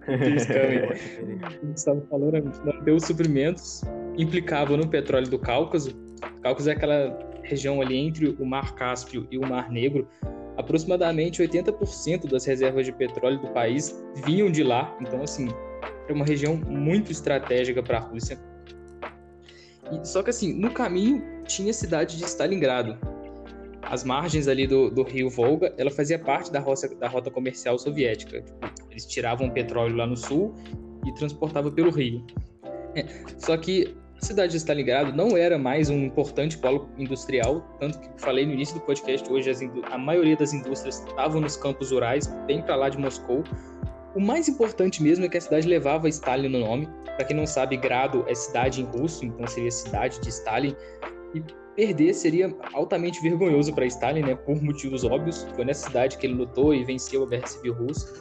O Gustavo falou, né, manter os suprimentos implicava no petróleo do Cáucaso. O Cáucaso é aquela região ali entre o Mar Cáspio e o Mar Negro. Aproximadamente 80% das reservas de petróleo do país vinham de lá. Então, assim, é uma região muito estratégica para a Rússia. E- só que, assim, no caminho tinha a cidade de Stalingrado. As margens ali do, do rio Volga, ela fazia parte da rota, da rota comercial soviética. Tipo, eles tiravam petróleo lá no sul e transportavam pelo rio. É, Só que a cidade de Stalingrado não era mais um importante polo industrial, tanto que falei no início do podcast hoje, a maioria das indústrias estavam nos campos rurais, bem para lá de Moscou. O mais importante mesmo é que a cidade levava Stalin no nome. Para quem não sabe, Grado é cidade em russo, então seria cidade de Stalin. E perder seria altamente vergonhoso para Stalin, né? Por motivos óbvios. Foi nessa cidade que ele lutou e venceu a Guerra Civil Russa.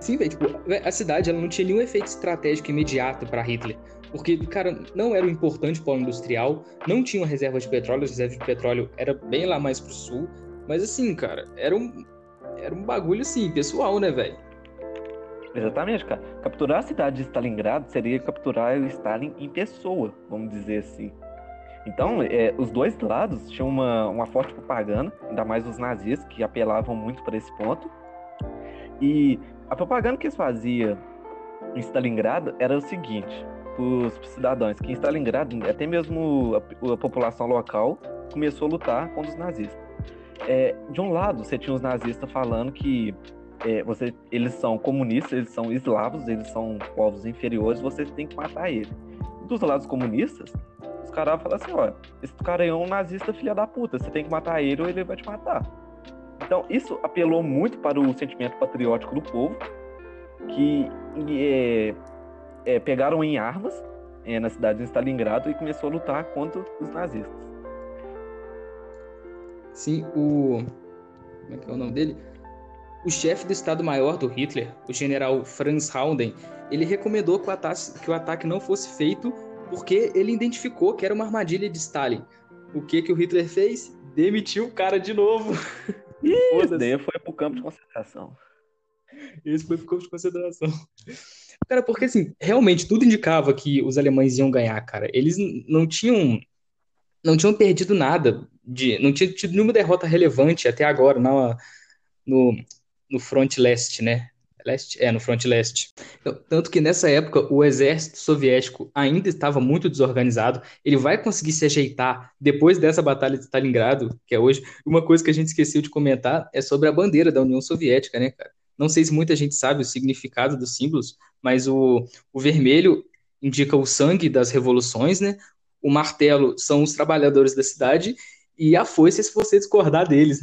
Sim, velho, tipo, a cidade ela não tinha nenhum efeito estratégico imediato para Hitler. Porque, cara, não era um importante polo industrial, não tinha uma reserva de petróleo, as reservas de petróleo era bem lá mais pro sul. Mas assim, cara, era um, era um bagulho assim, pessoal, né, velho? Exatamente, cara. Capturar a cidade de Stalingrado seria capturar o Stalin em pessoa, vamos dizer assim. Então, é, os dois lados tinham uma, uma forte propaganda, ainda mais os nazistas, que apelavam muito para esse ponto. E a propaganda que eles faziam em Stalingrado era o seguinte: os cidadãos, que em Stalingrado, até mesmo a, a população local começou a lutar contra os nazistas. É, de um lado, você tinha os nazistas falando que é, você, eles são comunistas, eles são eslavos, eles são povos inferiores, você tem que matar eles. Dos lados comunistas, os caras falam assim, ó, esse cara é um nazista filha da puta, você tem que matar ele ou ele vai te matar. Então, isso apelou muito para o sentimento patriótico do povo, que é, é, pegaram em armas é, na cidade de Stalingrado e começou a lutar contra os nazistas. Sim, o. Como é que é o nome dele? O chefe do Estado-Maior do Hitler, o general Franz Haunden, ele recomendou que o, ataque, que o ataque não fosse feito porque ele identificou que era uma armadilha de Stalin. O que, que o Hitler fez? Demitiu o cara de novo. Isso daí foi pro campo de concentração. Esse foi pro campo de concentração. Cara, porque assim, realmente tudo indicava que os alemães iam ganhar, cara. Eles não tinham não tinham perdido nada de não tinha tido nenhuma derrota relevante até agora na, no no front leste, né? Leste? É, no front leste. Então, tanto que nessa época o exército soviético ainda estava muito desorganizado. Ele vai conseguir se ajeitar depois dessa batalha de Stalingrado, que é hoje. Uma coisa que a gente esqueceu de comentar é sobre a bandeira da União Soviética, né, cara? Não sei se muita gente sabe o significado dos símbolos, mas o, o vermelho indica o sangue das revoluções, né? O martelo são os trabalhadores da cidade e a foice se você discordar deles.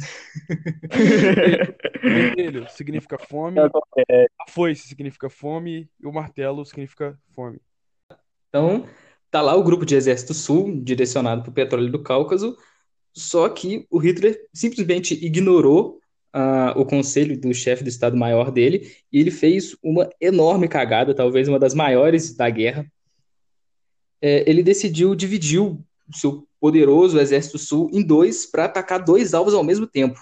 vermelho significa fome, a foice significa fome e o martelo significa fome. Então, tá lá o grupo de exército sul, direcionado para o petróleo do Cáucaso, só que o Hitler simplesmente ignorou o conselho do chefe do Estado-Maior dele e ele fez uma enorme cagada, talvez uma das maiores da guerra. É, ele decidiu dividir o seu poderoso exército sul em dois para atacar dois alvos ao mesmo tempo.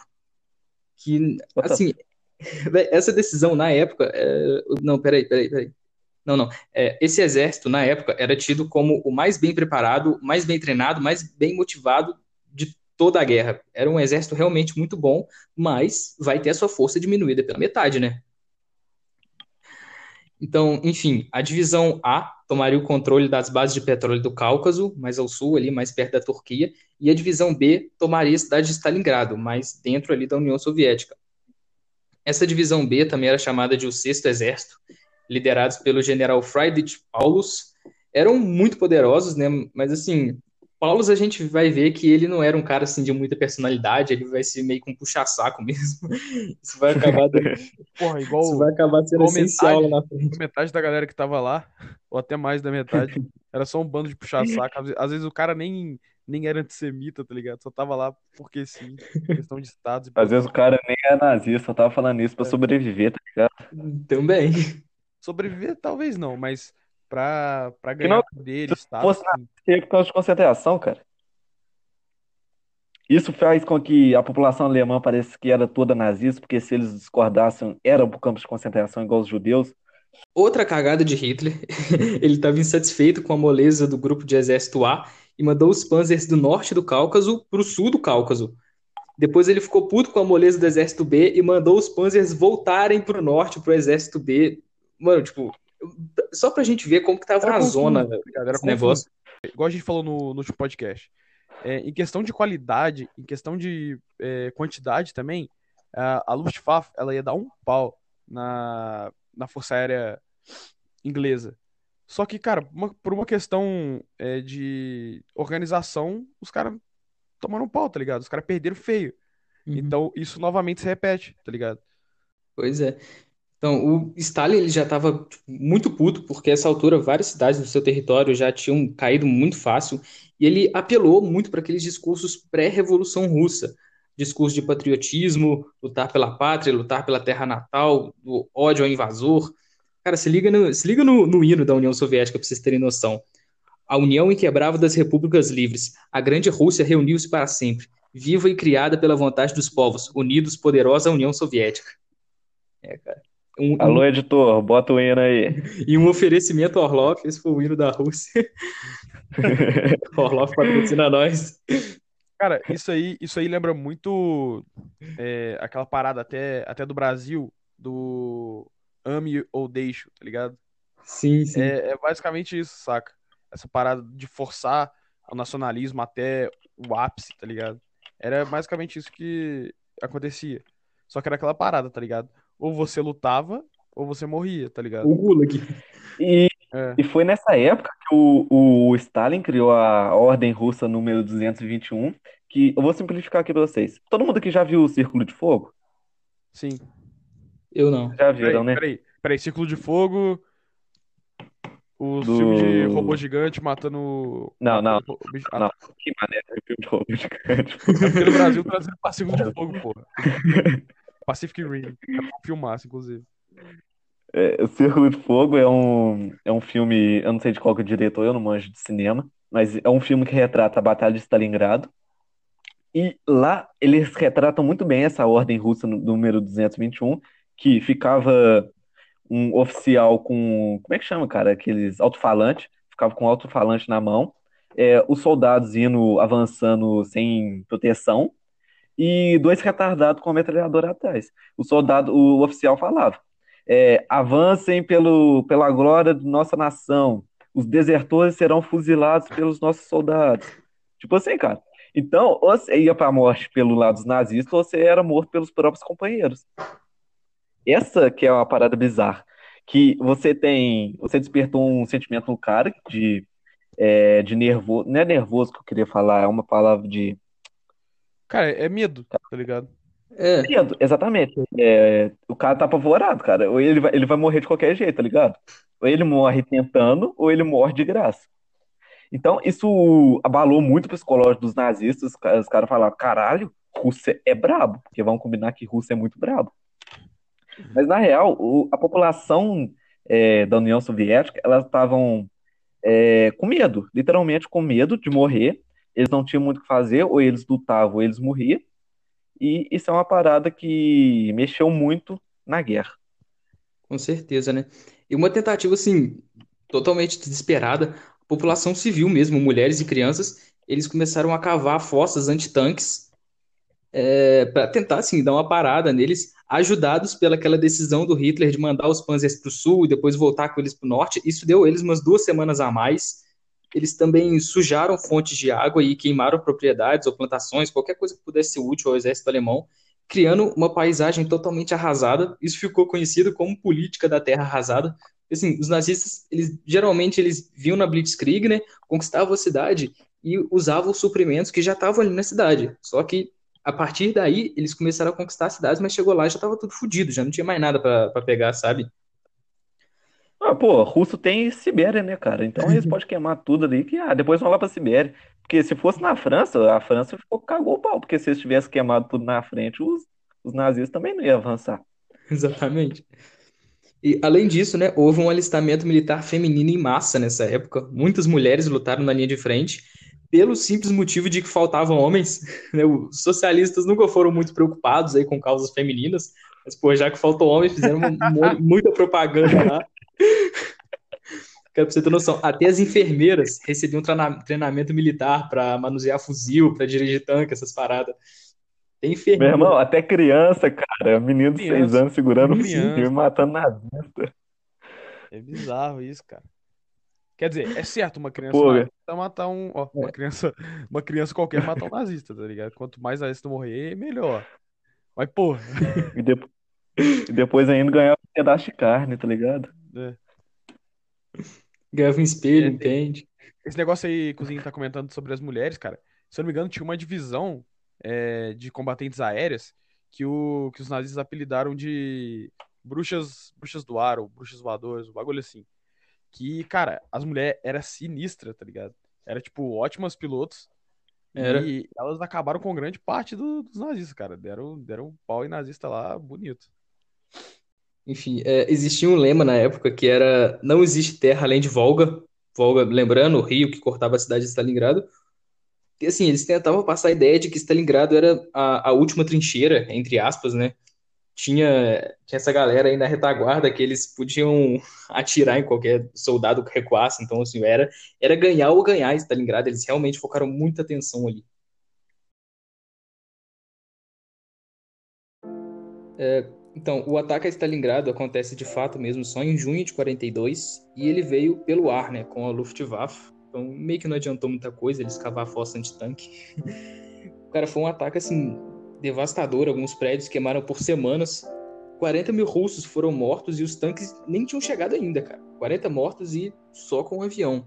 Que, assim, essa decisão na época. É... Não, peraí, peraí, peraí. Não, não. É, esse exército, na época, era tido como o mais bem preparado, mais bem treinado, mais bem motivado de toda a guerra. Era um exército realmente muito bom, mas vai ter a sua força diminuída pela metade, né? Então, enfim, a divisão A tomaria o controle das bases de petróleo do Cáucaso, mais ao sul, ali mais perto da Turquia, e a divisão B tomaria a cidade de Stalingrado, mais dentro ali da União Soviética. Essa divisão B também era chamada de o Sexto Exército, liderados pelo general Friedrich Paulus. Eram muito poderosos, né? Mas assim, Paulus a gente vai ver que ele não era um cara assim de muita personalidade, ele vai ser meio que um puxa-saco mesmo. Isso vai acabar. Porra, igual, Isso vai acabar sendo essencial metade, na frente. Metade da galera que tava lá, ou até mais da metade, era só um bando de puxa-saco. Às, às vezes o cara nem, nem era antissemita, tá ligado? Só tava lá porque sim, questão de status. Às vezes o cara nem é nazista, só tava falando isso pra É. sobreviver, tá ligado? Também. Sobreviver, talvez não, mas pra, pra Que ganhar não- poder, se status, fosse na- Teve por causa de concentração, cara. Isso faz com que a população alemã pareça que era toda nazista, porque se eles discordassem, eram pro campo de concentração igual os judeus. Outra cagada de Hitler. Ele estava insatisfeito com a moleza do grupo de exército A e mandou os panzers do norte do Cáucaso para o sul do Cáucaso. Depois ele ficou puto com a moleza do exército B e mandou os panzers voltarem para o norte, para o exército B. Mano, tipo, só pra gente ver como que tava Era na confuso, zona tá ligado? Era esse negócio. igual a gente falou no, no último podcast. É, em questão de qualidade, em questão de é, quantidade também, a, a Luftwaffe ela ia dar um pau na, na Força Aérea inglesa. Só que, cara, uma- por uma questão é, de organização, os caras tomaram um pau, tá ligado? Os caras perderam feio. Uhum. Então, isso novamente se repete, tá ligado? Pois é. Então, o Stalin ele já estava muito puto, porque essa altura várias cidades do seu território já tinham caído muito fácil, e ele apelou muito para aqueles discursos pré-revolução russa, discurso de patriotismo, lutar pela pátria, lutar pela terra natal, do ódio ao invasor. Cara, se liga no, se liga no, no hino da União Soviética para vocês terem noção. A união inquebrável das repúblicas livres, a grande Rússia reuniu-se para sempre, viva e criada pela vontade dos povos, unidos, poderosa União Soviética. É, cara. Um, Alô, editor, bota o hino aí. e um oferecimento Orlov, esse foi o hino da Rússia. Orlov patrocina nós. Cara, isso aí, isso aí lembra muito é, aquela parada até, até do Brasil, do ame ou deixo, tá ligado? Sim, sim. É, é basicamente isso, saca? Essa parada de forçar o nacionalismo até o ápice, tá ligado? Era basicamente isso que acontecia. Só que era aquela parada, tá ligado? Ou você lutava, ou você morria, tá ligado? O Gulag. E, É. e foi nessa época que o, o Stalin criou a Ordem Russa número 221, que eu vou simplificar aqui pra vocês. Todo mundo aqui já viu o Círculo de Fogo? Sim. Eu não. Já Peraí, viram, né? peraí, peraí. Círculo de Fogo. Os Do- filmes de robô gigante matando. Não, não. o Ah, Não. Que mané, é filme de robô gigante. É porque no Brasil traziram pra Círculo de Fogo, porra. Pacific Rim. É um filmaço, inclusive. É, o Círculo de Fogo é um, é um filme, eu não sei de qual que é o diretor, eu não manjo de cinema, mas é um filme que retrata a Batalha de Stalingrado. E lá eles retratam muito bem essa ordem russa número 221, que ficava um oficial com, como é que chama, cara? Aqueles alto-falante, ficava com alto-falante na mão, é, os soldados indo avançando sem proteção e dois retardados com a metralhadora atrás. O soldado, o oficial falava: é, avancem pelo, pela glória de nossa nação. Os desertores serão fuzilados pelos nossos soldados. Tipo assim, cara. Então, ou você ia pra morte pelo lado dos nazistas, ou você era morto pelos próprios companheiros. Essa que é uma parada bizarra. Que você tem. Você despertou um sentimento no cara de, é, de nervoso. Não é nervoso que eu queria falar, é uma palavra de. Cara, é medo, tá ligado? É, Medo, exatamente. É, o cara tá apavorado, cara. Ou ele vai, ele vai morrer de qualquer jeito, tá ligado? Ou ele morre tentando, ou ele morre de graça. Então, isso abalou muito o psicológico dos nazistas. Os caras, falaram, caralho, Rússia é brabo. Porque vamos combinar que Rússia é muito brabo. Mas, na real, o- a população é, da União Soviética, elas estavam é, com medo. Literalmente com medo de morrer. Eles não tinham muito o que fazer. Ou eles lutavam, ou eles morriam. E isso é uma parada que mexeu muito na guerra. com certeza, né? E uma tentativa, assim, totalmente desesperada, a população civil mesmo, mulheres e crianças, eles começaram a cavar fossas antitanques é, para tentar, assim, dar uma parada neles, ajudados pelaquela decisão do Hitler de mandar os panzers para o sul e depois voltar com eles para o norte. Isso deu eles umas duas semanas a mais. Eles também sujaram fontes de água e queimaram propriedades ou plantações, qualquer coisa que pudesse ser útil ao exército alemão, criando uma paisagem totalmente arrasada. Isso ficou conhecido como política da terra arrasada. Assim, os nazistas, eles geralmente eles vinham na Blitzkrieg, né, conquistavam a cidade e usavam os suprimentos que já estavam ali na cidade. Só que a partir daí eles começaram a conquistar as cidades, mas chegou lá e já estava tudo fodido, já não tinha mais nada para pegar, sabe? Ah, pô, russo tem Sibéria, né, cara? Então eles podem queimar tudo ali, que ah, depois vão lá pra Sibéria. Porque se fosse na França, a França ficou cagou o pau, porque se eles tivessem queimado tudo na frente, os, os nazistas também não iam avançar. Exatamente. E além disso, né, houve um alistamento militar feminino em massa nessa época. Muitas mulheres lutaram na linha de frente pelo simples motivo de que faltavam homens. né? Os socialistas nunca foram muito preocupados aí com causas femininas, mas pô, já que faltou homem, fizeram muita propaganda lá. Cara, pra você ter noção, até as enfermeiras recebiam treina- treinamento militar para manusear fuzil, para dirigir tanque, essas paradas. Tem Meu enfermeira. irmão, até criança, cara, menino de seis anos segurando Criança. fuzil e matando nazista. É bizarro isso, cara. Quer dizer, é certo uma criança Pô, nazista matar um. Ó, uma criança, uma criança qualquer matar um nazista, tá ligado? Quanto mais nazista morrer, melhor. Mas, porra, E, depo- e depois ainda ganhar um pedaço de carne, tá ligado? Né? Ganhava um espelho, É, entende? Esse negócio aí que o Zinho tá comentando sobre as mulheres, cara. Se eu não me engano, tinha uma divisão é, de combatentes aéreas que, o, que os nazistas apelidaram de bruxas, bruxas do ar, ou bruxas voadoras, um bagulho assim. Que, cara, as mulheres eram sinistras, tá ligado? Era, tipo, ótimas pilotos. Era. E elas acabaram com grande parte do- dos nazistas, cara. Deram, deram um pau em nazista lá bonito. Enfim, é, existia um lema na época que era não existe terra além de Volga. Volga, lembrando, o rio que cortava a cidade de Stalingrado. E assim, eles tentavam passar a ideia de que Stalingrado era a, a última trincheira, entre aspas, né? Tinha, tinha essa galera aí na retaguarda que eles podiam atirar em qualquer soldado que recuasse. Então, assim, era, era ganhar ou ganhar Stalingrado. Eles realmente focaram muita atenção ali. Então, o ataque a Stalingrado acontece de fato mesmo só em junho de 42 e ele veio pelo ar, né, com a Luftwaffe. Então, meio que não adiantou muita coisa eles cavar a fossa antitanque. o cara foi um ataque assim devastador, alguns prédios queimaram por semanas. 40 mil russos foram mortos e os tanques nem tinham chegado ainda, cara. 40 mortos e só com um avião.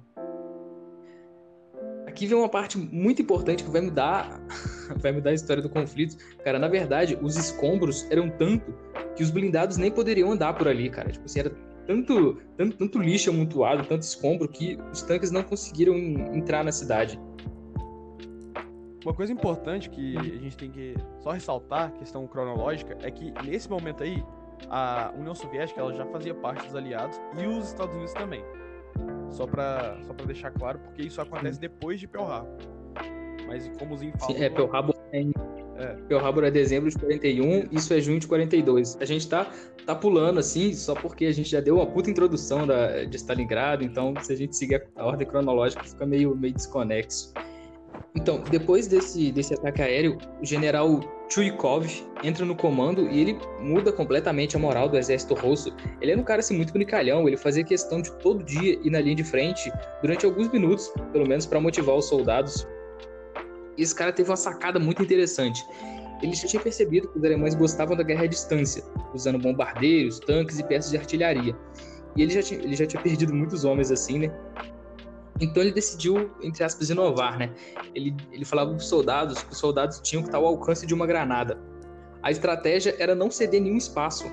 Aqui vem uma parte muito importante que vai mudar, vai mudar a história do conflito. Cara, na verdade, os escombros eram tanto que os blindados nem poderiam andar por ali, cara. Tipo assim, era tanto, tanto, tanto lixo amontoado, tanto escombro, que os tanques não conseguiram entrar na cidade. Uma coisa importante que a gente tem que só ressaltar, questão cronológica, é que nesse momento aí, a União Soviética ela já fazia parte dos aliados e os Estados Unidos também. Só para só pra deixar claro, porque isso acontece depois de Pearl Harbor. Mas como o Zinho falou... Sim, é, Pearl Harbor é é. Pearl Harbor é dezembro de 41, isso é junho de 42. A gente tá, tá pulando assim, só porque a gente já deu uma puta introdução da, de Stalingrado, então se a gente seguir a, a ordem cronológica fica meio, meio desconexo. Então, depois desse, desse ataque aéreo, o general Chuikov entra no comando e ele muda completamente a moral do exército russo. Ele era um cara assim muito brincalhão, ele fazia questão de todo dia ir na linha de frente durante alguns minutos, pelo menos para motivar os soldados esse cara teve uma sacada muito interessante. Ele já tinha percebido que os alemães gostavam da guerra à distância, usando bombardeiros, tanques e peças de artilharia. E ele já tinha, ele já tinha perdido muitos homens assim, né? Então ele decidiu, entre aspas, inovar, né? Ele, ele falava para os soldados que os soldados tinham que estar ao alcance de uma granada. A estratégia era não ceder nenhum espaço,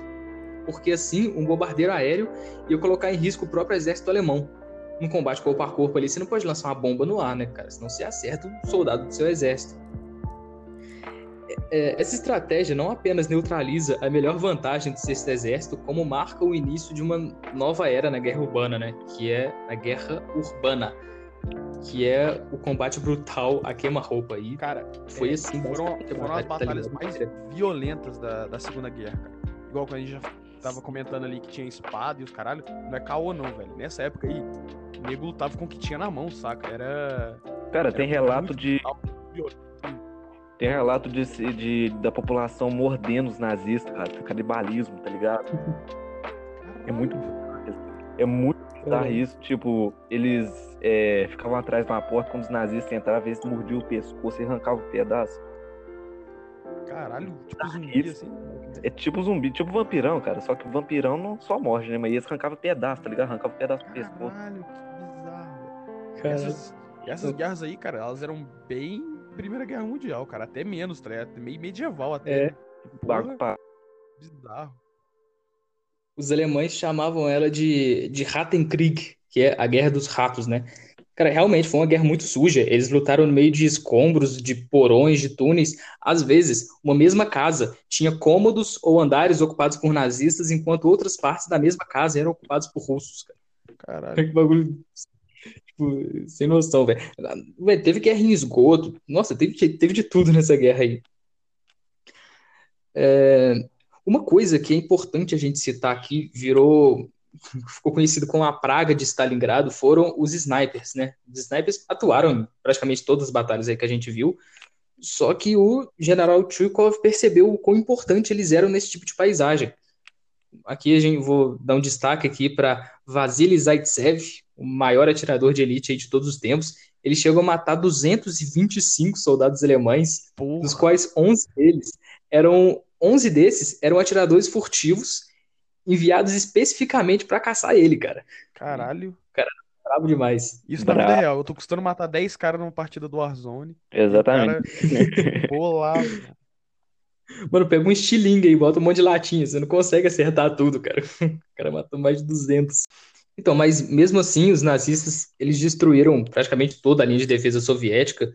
porque assim um bombardeiro aéreo ia colocar em risco o próprio exército alemão um combate corpo a corpo ali, você não pode lançar uma bomba no ar, né, cara? Senão você acerta um soldado do seu exército. É, essa estratégia não apenas neutraliza a melhor vantagem do sexto exército, como marca o início de uma nova era na guerra urbana, né? Que é a guerra urbana, que é o combate brutal a queima-roupa aí. Cara, foi é, assim. Foram, foram as batalhas mais violentas da, da Segunda Guerra, cara. Igual quando a gente já tava comentando ali que tinha espada e os caralho, não é caô não, velho. Nessa época aí, o nego lutava com o que tinha na mão, saca? Era. Cara, era tem relato de. Tem relato de, de, da população mordendo os nazistas, cara. Canibalismo, tá ligado? É muito. É muito bizarro isso. Tipo, eles é, ficavam atrás de uma porta quando os nazistas entravam, eles mordiam o pescoço e arrancavam o pedaço. Caralho, tipo zumbi assim. É tipo zumbi, tipo vampirão, cara. Só que o vampirão não só morre, né? Mas eles arrancavam pedaço, tá ligado? Arrancava pedaço do pescoço. Caralho, que bizarro. Cara, essas, essas guerras aí, cara, elas eram bem Primeira Guerra Mundial, cara. Até menos, tá ligado? Meio medieval até. É. Porra, Barco bizarro. Os alemães chamavam ela de, de Rattenkrieg, que é a Guerra dos Ratos, né? Cara, realmente foi uma guerra muito suja. Eles lutaram no meio de escombros, de porões, de túneis. Às vezes, uma mesma casa tinha cômodos ou andares ocupados por nazistas, enquanto outras partes da mesma casa eram ocupadas por russos. Cara. Caralho. Que bagulho. Tipo, sem noção, velho. Teve guerra em esgoto. Nossa, teve, teve de tudo nessa guerra aí. É, uma coisa que é importante a gente citar aqui, virou ficou conhecido como a praga de Stalingrado foram os snipers, né? Os snipers atuaram em praticamente todas as batalhas aí que a gente viu, só que o general Chukov percebeu o quão importante eles eram nesse tipo de paisagem. Aqui a gente vou dar um destaque aqui para Vasily Zaitsev, o maior atirador de elite de todos os tempos. Ele chegou a matar 225 soldados alemães, Porra. dos quais 11 deles eram 11 desses eram atiradores furtivos enviados especificamente para caçar ele, cara. Caralho. Cara, brabo demais. Isso na vida real. Eu tô custando matar 10 caras numa partida do Warzone. Exatamente. Bolado. Mano, pega um estilingue aí, bota um monte de latinha. Você não consegue acertar tudo, cara. O cara matou mais de 200. Então, mas mesmo assim, os nazistas, eles destruíram praticamente toda a linha de defesa soviética.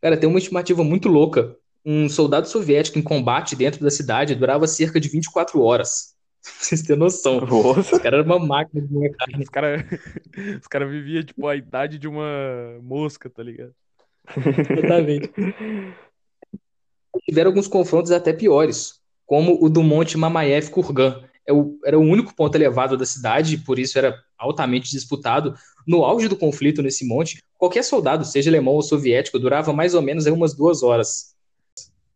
Cara, tem uma estimativa muito louca. Um soldado soviético em combate dentro da cidade durava cerca de 24 horas. Pra vocês terem noção. Nossa. Os caras eram uma máquina de minha carne. Os caras os cara viviam, tipo, a idade de uma mosca, tá ligado? Exatamente. Tiveram alguns confrontos até piores, como o do Monte Mamayev Kurgan. É era o único ponto elevado da cidade, por isso era altamente disputado. No auge do conflito nesse monte, qualquer soldado, seja alemão ou soviético, durava mais ou menos umas duas horas.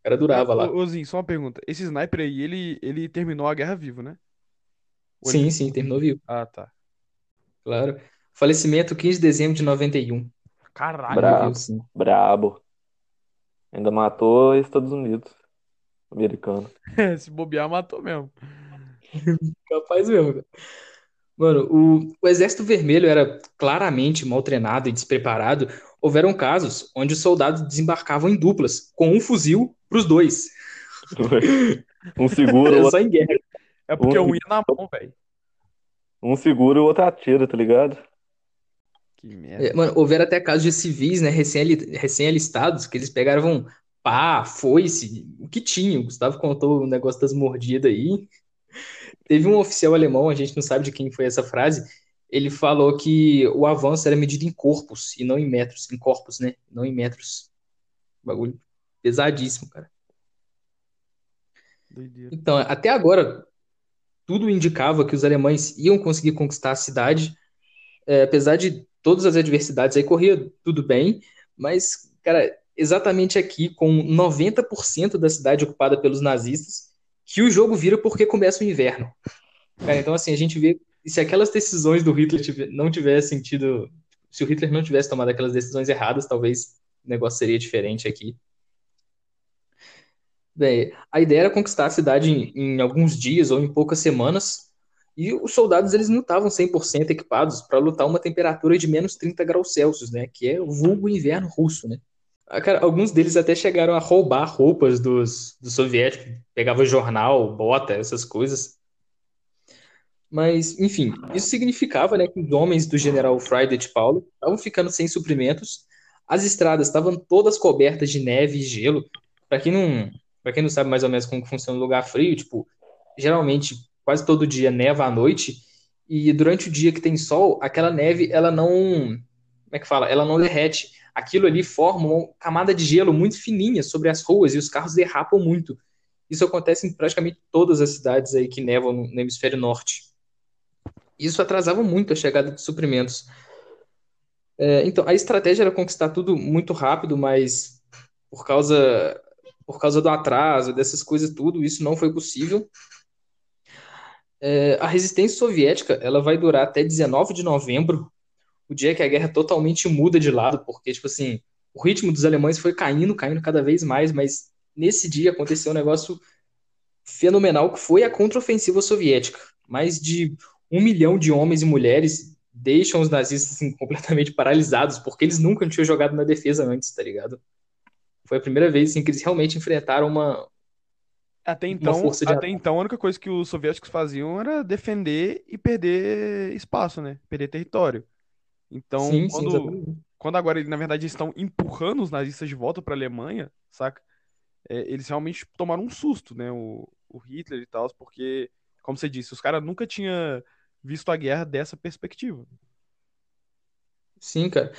Cara durava lá. ô, Zinho, só uma pergunta. Esse sniper aí, ele, ele terminou a guerra vivo, né? Ou ele... Sim, sim, terminou vivo, Ah, tá. claro. Falecimento 15 de dezembro de 91. Caralho. Bravo. Vivo, sim. Brabo. Ainda matou Estados Unidos. Americano. Se bobear, matou mesmo. Capaz mesmo, cara. Mano, o, o Exército Vermelho era claramente mal treinado e despreparado. Houveram casos onde os soldados desembarcavam em duplas, com um fuzil pros dois. Um segura, o Era outro, só em guerra. É porque Ui. um ia na mão, velho. um segura e o outro atira, tá ligado? Que merda. É, Mano, houveram até casos de civis, né, recém-ali- recém-alistados, que eles pegavam pá, foice, o que tinha. O Gustavo contou o negócio das mordidas aí. Teve um oficial alemão, a gente não sabe de quem foi essa frase, ele falou que o avanço era medido em corpos e não em metros, em corpos, né? Não em metros. Bagulho pesadíssimo, cara. Doideira. Então, até agora, tudo indicava que os alemães iam conseguir conquistar a cidade, é, apesar de todas as adversidades, aí corria tudo bem, mas, cara, exatamente aqui, com 90% da cidade ocupada pelos nazistas, que o jogo vira porque começa o inverno. Cara, então, assim, a gente vê se aquelas decisões do Hitler não tivessem tido. Se o Hitler não tivesse tomado aquelas decisões erradas, talvez o negócio seria diferente aqui. Bem, a ideia era conquistar a cidade em, em alguns dias ou em poucas semanas, e os soldados eles não estavam 100% equipados para lutar uma temperatura de menos 30 graus Celsius, né? Que é o vulgo inverno russo, né? Ah, alguns deles até chegaram a roubar roupas dos, dos soviéticos, pegava jornal, bota, essas coisas. Mas, enfim, isso significava, né, que os homens do general Friedrich de Paulo estavam ficando sem suprimentos, as estradas estavam todas cobertas de neve e gelo. Para quem não, para quem não sabe mais ou menos como funciona um lugar frio, tipo, geralmente quase todo dia neva à noite e durante o dia que tem sol, aquela neve, ela não, como é que fala? Ela não derrete. Aquilo ali forma uma camada de gelo muito fininha sobre as ruas e os carros derrapam muito. Isso acontece em praticamente todas as cidades aí que nevam no no hemisfério norte. Isso atrasava muito a chegada de suprimentos. É, então, a estratégia era conquistar tudo muito rápido, mas por causa, por causa do atraso, dessas coisas tudo, isso não foi possível. É, a resistência soviética, ela vai durar até 19 de novembro, o dia que a guerra totalmente muda de lado, porque, tipo assim, o ritmo dos alemães foi caindo, caindo cada vez mais, mas nesse dia aconteceu um negócio fenomenal que foi a contraofensiva soviética. Mais de um milhão de homens e mulheres deixam os nazistas assim, completamente paralisados, porque eles nunca tinham jogado na defesa antes, tá ligado? Foi a primeira vez assim, que eles realmente enfrentaram uma, Até uma então, força de até então, a única coisa que os soviéticos faziam era defender e perder espaço, né? Perder território. Então, Sim, sim, quando, exatamente. quando agora, eles, na verdade, estão empurrando os nazistas de volta para a Alemanha, saca? É, eles realmente tomaram um susto, né? O, o Hitler e tal, porque, como você disse, os caras nunca tinham visto a guerra dessa perspectiva. Sim, cara.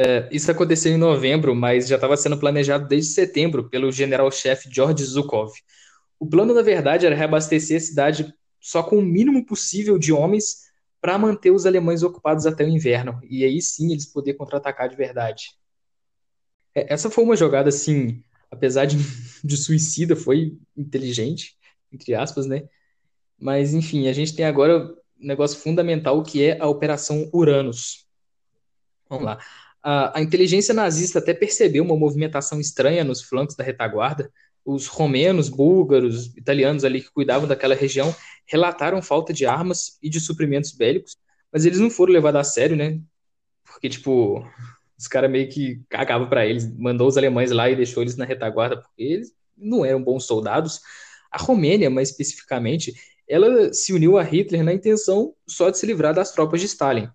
É, isso aconteceu em novembro, mas já estava sendo planejado desde setembro pelo general-chefe George Zhukov. O plano, na verdade, era reabastecer a cidade só com o mínimo possível de homens para manter os alemães ocupados até o inverno. E aí sim eles poder contra-atacar de verdade. É, Essa foi uma jogada, assim, apesar de, de suicida, foi inteligente, entre aspas, né? Mas, enfim, a gente tem agora um negócio fundamental que é a Operação Uranus. Vamos lá. A, a inteligência nazista até percebeu uma movimentação estranha nos flancos da retaguarda. Os romenos, búlgaros, italianos ali que cuidavam daquela região relataram falta de armas e de suprimentos bélicos, mas eles não foram levados a sério, né? Porque, tipo, os caras meio que cagavam para eles, mandou os alemães lá e deixou eles na retaguarda, porque eles não eram bons soldados. A Romênia, mais especificamente, ela se uniu a Hitler na intenção só de se livrar das tropas de Stalin.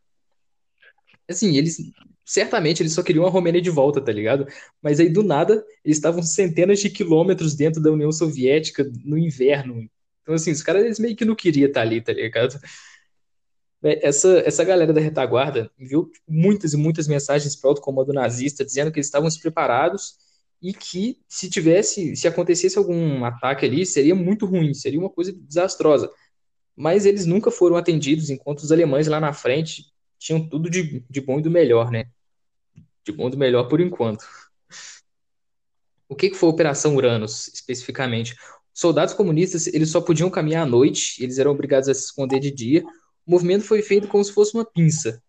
Assim, eles certamente eles só queriam a Romênia de volta, tá ligado? Mas aí do nada eles estavam centenas de quilômetros dentro da União Soviética no inverno. Então assim, os caras eles meio que não queriam estar ali, tá ligado? É, Essa, essa galera da retaguarda enviou muitas e muitas mensagens para o comando nazista dizendo que eles estavam despreparados e que se tivesse, se acontecesse algum ataque ali, seria muito ruim, seria uma coisa desastrosa. Mas eles nunca foram atendidos, enquanto os alemães lá na frente tinham tudo de, de bom e do melhor, né? De bom e do melhor por enquanto. O que, que foi a Operação Uranus, especificamente? Os soldados comunistas eles só podiam caminhar à noite, eles eram obrigados a se esconder de dia. O movimento foi feito como se fosse uma pinça.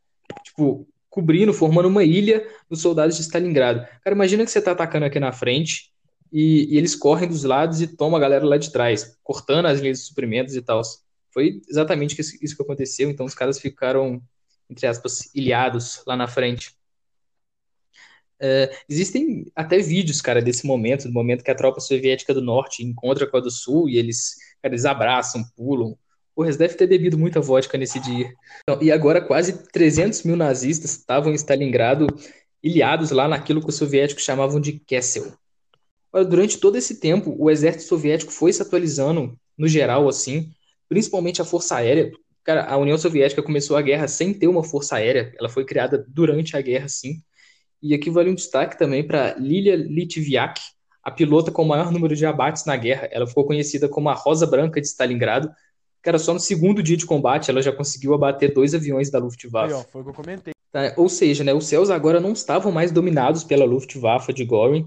Tipo, cobrindo, formando uma ilha dos soldados de Stalingrado. Cara, imagina que você tá atacando aqui na frente e, e eles correm dos lados e tomam a galera lá de trás, cortando as linhas de suprimentos e tal. Foi exatamente isso que aconteceu, então os caras ficaram, entre aspas, ilhados lá na frente. É, existem até vídeos, cara, desse momento, do momento que a tropa soviética do norte encontra com a do sul e eles, cara, eles abraçam, pulam. Porra, eles devem ter bebido muita vodka nesse dia. Então, e agora quase 300 mil nazistas estavam em Stalingrado, ilhados lá naquilo que os soviéticos chamavam de Kessel. Olha, durante todo esse tempo, o exército soviético foi se atualizando, no geral, assim, principalmente a força aérea. Cara, a União Soviética começou a guerra sem ter uma força aérea, ela foi criada durante a guerra, sim. E aqui vale um destaque também para Lilia Litviak, a pilota com o maior número de abates na guerra. Ela ficou conhecida como a Rosa Branca de Stalingrado. Cara, só no segundo dia de combate ela já conseguiu abater dois aviões da Luftwaffe. Aí, ó, foi o que eu comentei. Tá, ou seja, né, os céus agora não estavam mais dominados pela Luftwaffe de Göring,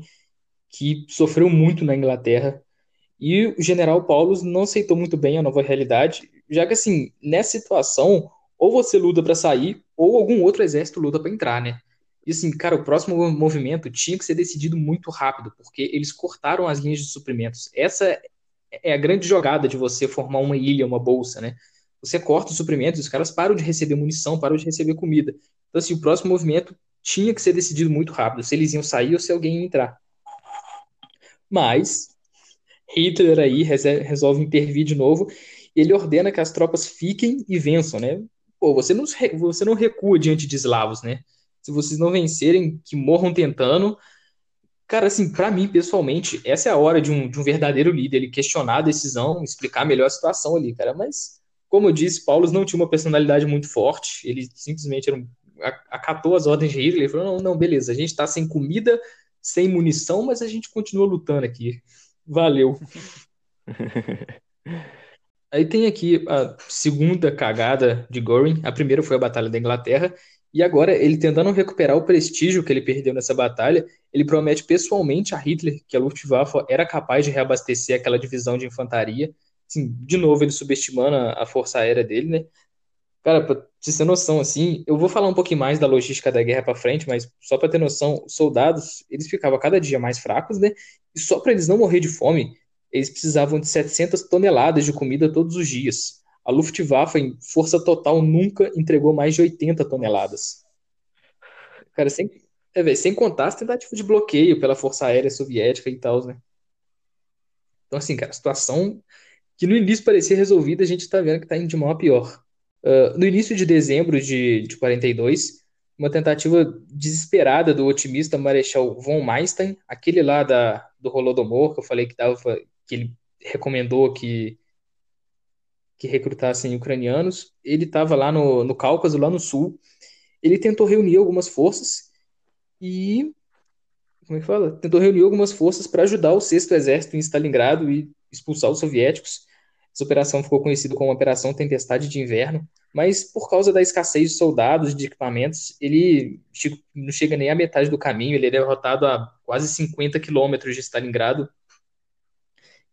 que sofreu muito na Inglaterra. E o general Paulus não aceitou muito bem a nova realidade, já que, assim, nessa situação, ou você luta para sair, ou algum outro exército luta para entrar, né? E assim, cara, o próximo movimento tinha que ser decidido muito rápido, porque eles cortaram as linhas de suprimentos. Essa é a grande jogada de você formar uma ilha, uma bolsa, né? Você corta os suprimentos, os caras param de receber munição, param de receber comida. Então, assim, o próximo movimento tinha que ser decidido muito rápido, se eles iam sair ou se alguém ia entrar. Mas Hitler aí resolve intervir de novo ele ordena que as tropas fiquem e vençam, né? Pô, você não, você não recua diante de eslavos, né? Se vocês não vencerem, que morram tentando. Cara, assim, para mim, pessoalmente, essa é a hora de um, de um verdadeiro líder, ele questionar a decisão, explicar melhor a situação ali, cara. Mas, como eu disse, Paulo não tinha uma personalidade muito forte, ele simplesmente era um, acatou as ordens de Hitler e falou: não, não, beleza, a gente tá sem comida, sem munição, mas a gente continua lutando aqui. Valeu. Aí tem aqui a segunda cagada de Goring. A primeira foi a Batalha da Inglaterra, e agora, ele tentando recuperar o prestígio que ele perdeu nessa batalha, ele promete pessoalmente a Hitler que a Luftwaffe era capaz de reabastecer aquela divisão de infantaria. Assim, de novo, ele subestimando a, força aérea dele, né? Cara, pra você ter noção, assim, eu vou falar um pouquinho mais da logística da guerra para frente, mas só para ter noção, os soldados, eles ficavam cada dia mais fracos, né? E só para eles não morrer de fome, eles precisavam de 700 toneladas de comida todos os dias. A Luftwaffe, em força total, nunca entregou mais de 80 toneladas. Cara, sem, é, véio, sem contar as tentativas de bloqueio pela Força Aérea Soviética e tal, né? Então, assim, cara, a situação que no início parecia resolvida, a gente está vendo que está indo de mal a pior. Uh, no início de dezembro de, de 42, uma tentativa desesperada do otimista Marechal von Manstein, aquele lá da, do Holodomor, que eu falei que, dava, que ele recomendou que que recrutassem ucranianos. Ele estava lá no, no Cáucaso, lá no sul. Ele tentou reunir algumas forças e. Como é que fala? Tentou reunir algumas forças para ajudar o sexto exército em Stalingrado e expulsar os soviéticos. Essa operação ficou conhecida como Operação Tempestade de Inverno, mas por causa da escassez de soldados, de equipamentos, ele não chega nem à metade do caminho, ele é derrotado a quase 50 quilômetros de Stalingrado.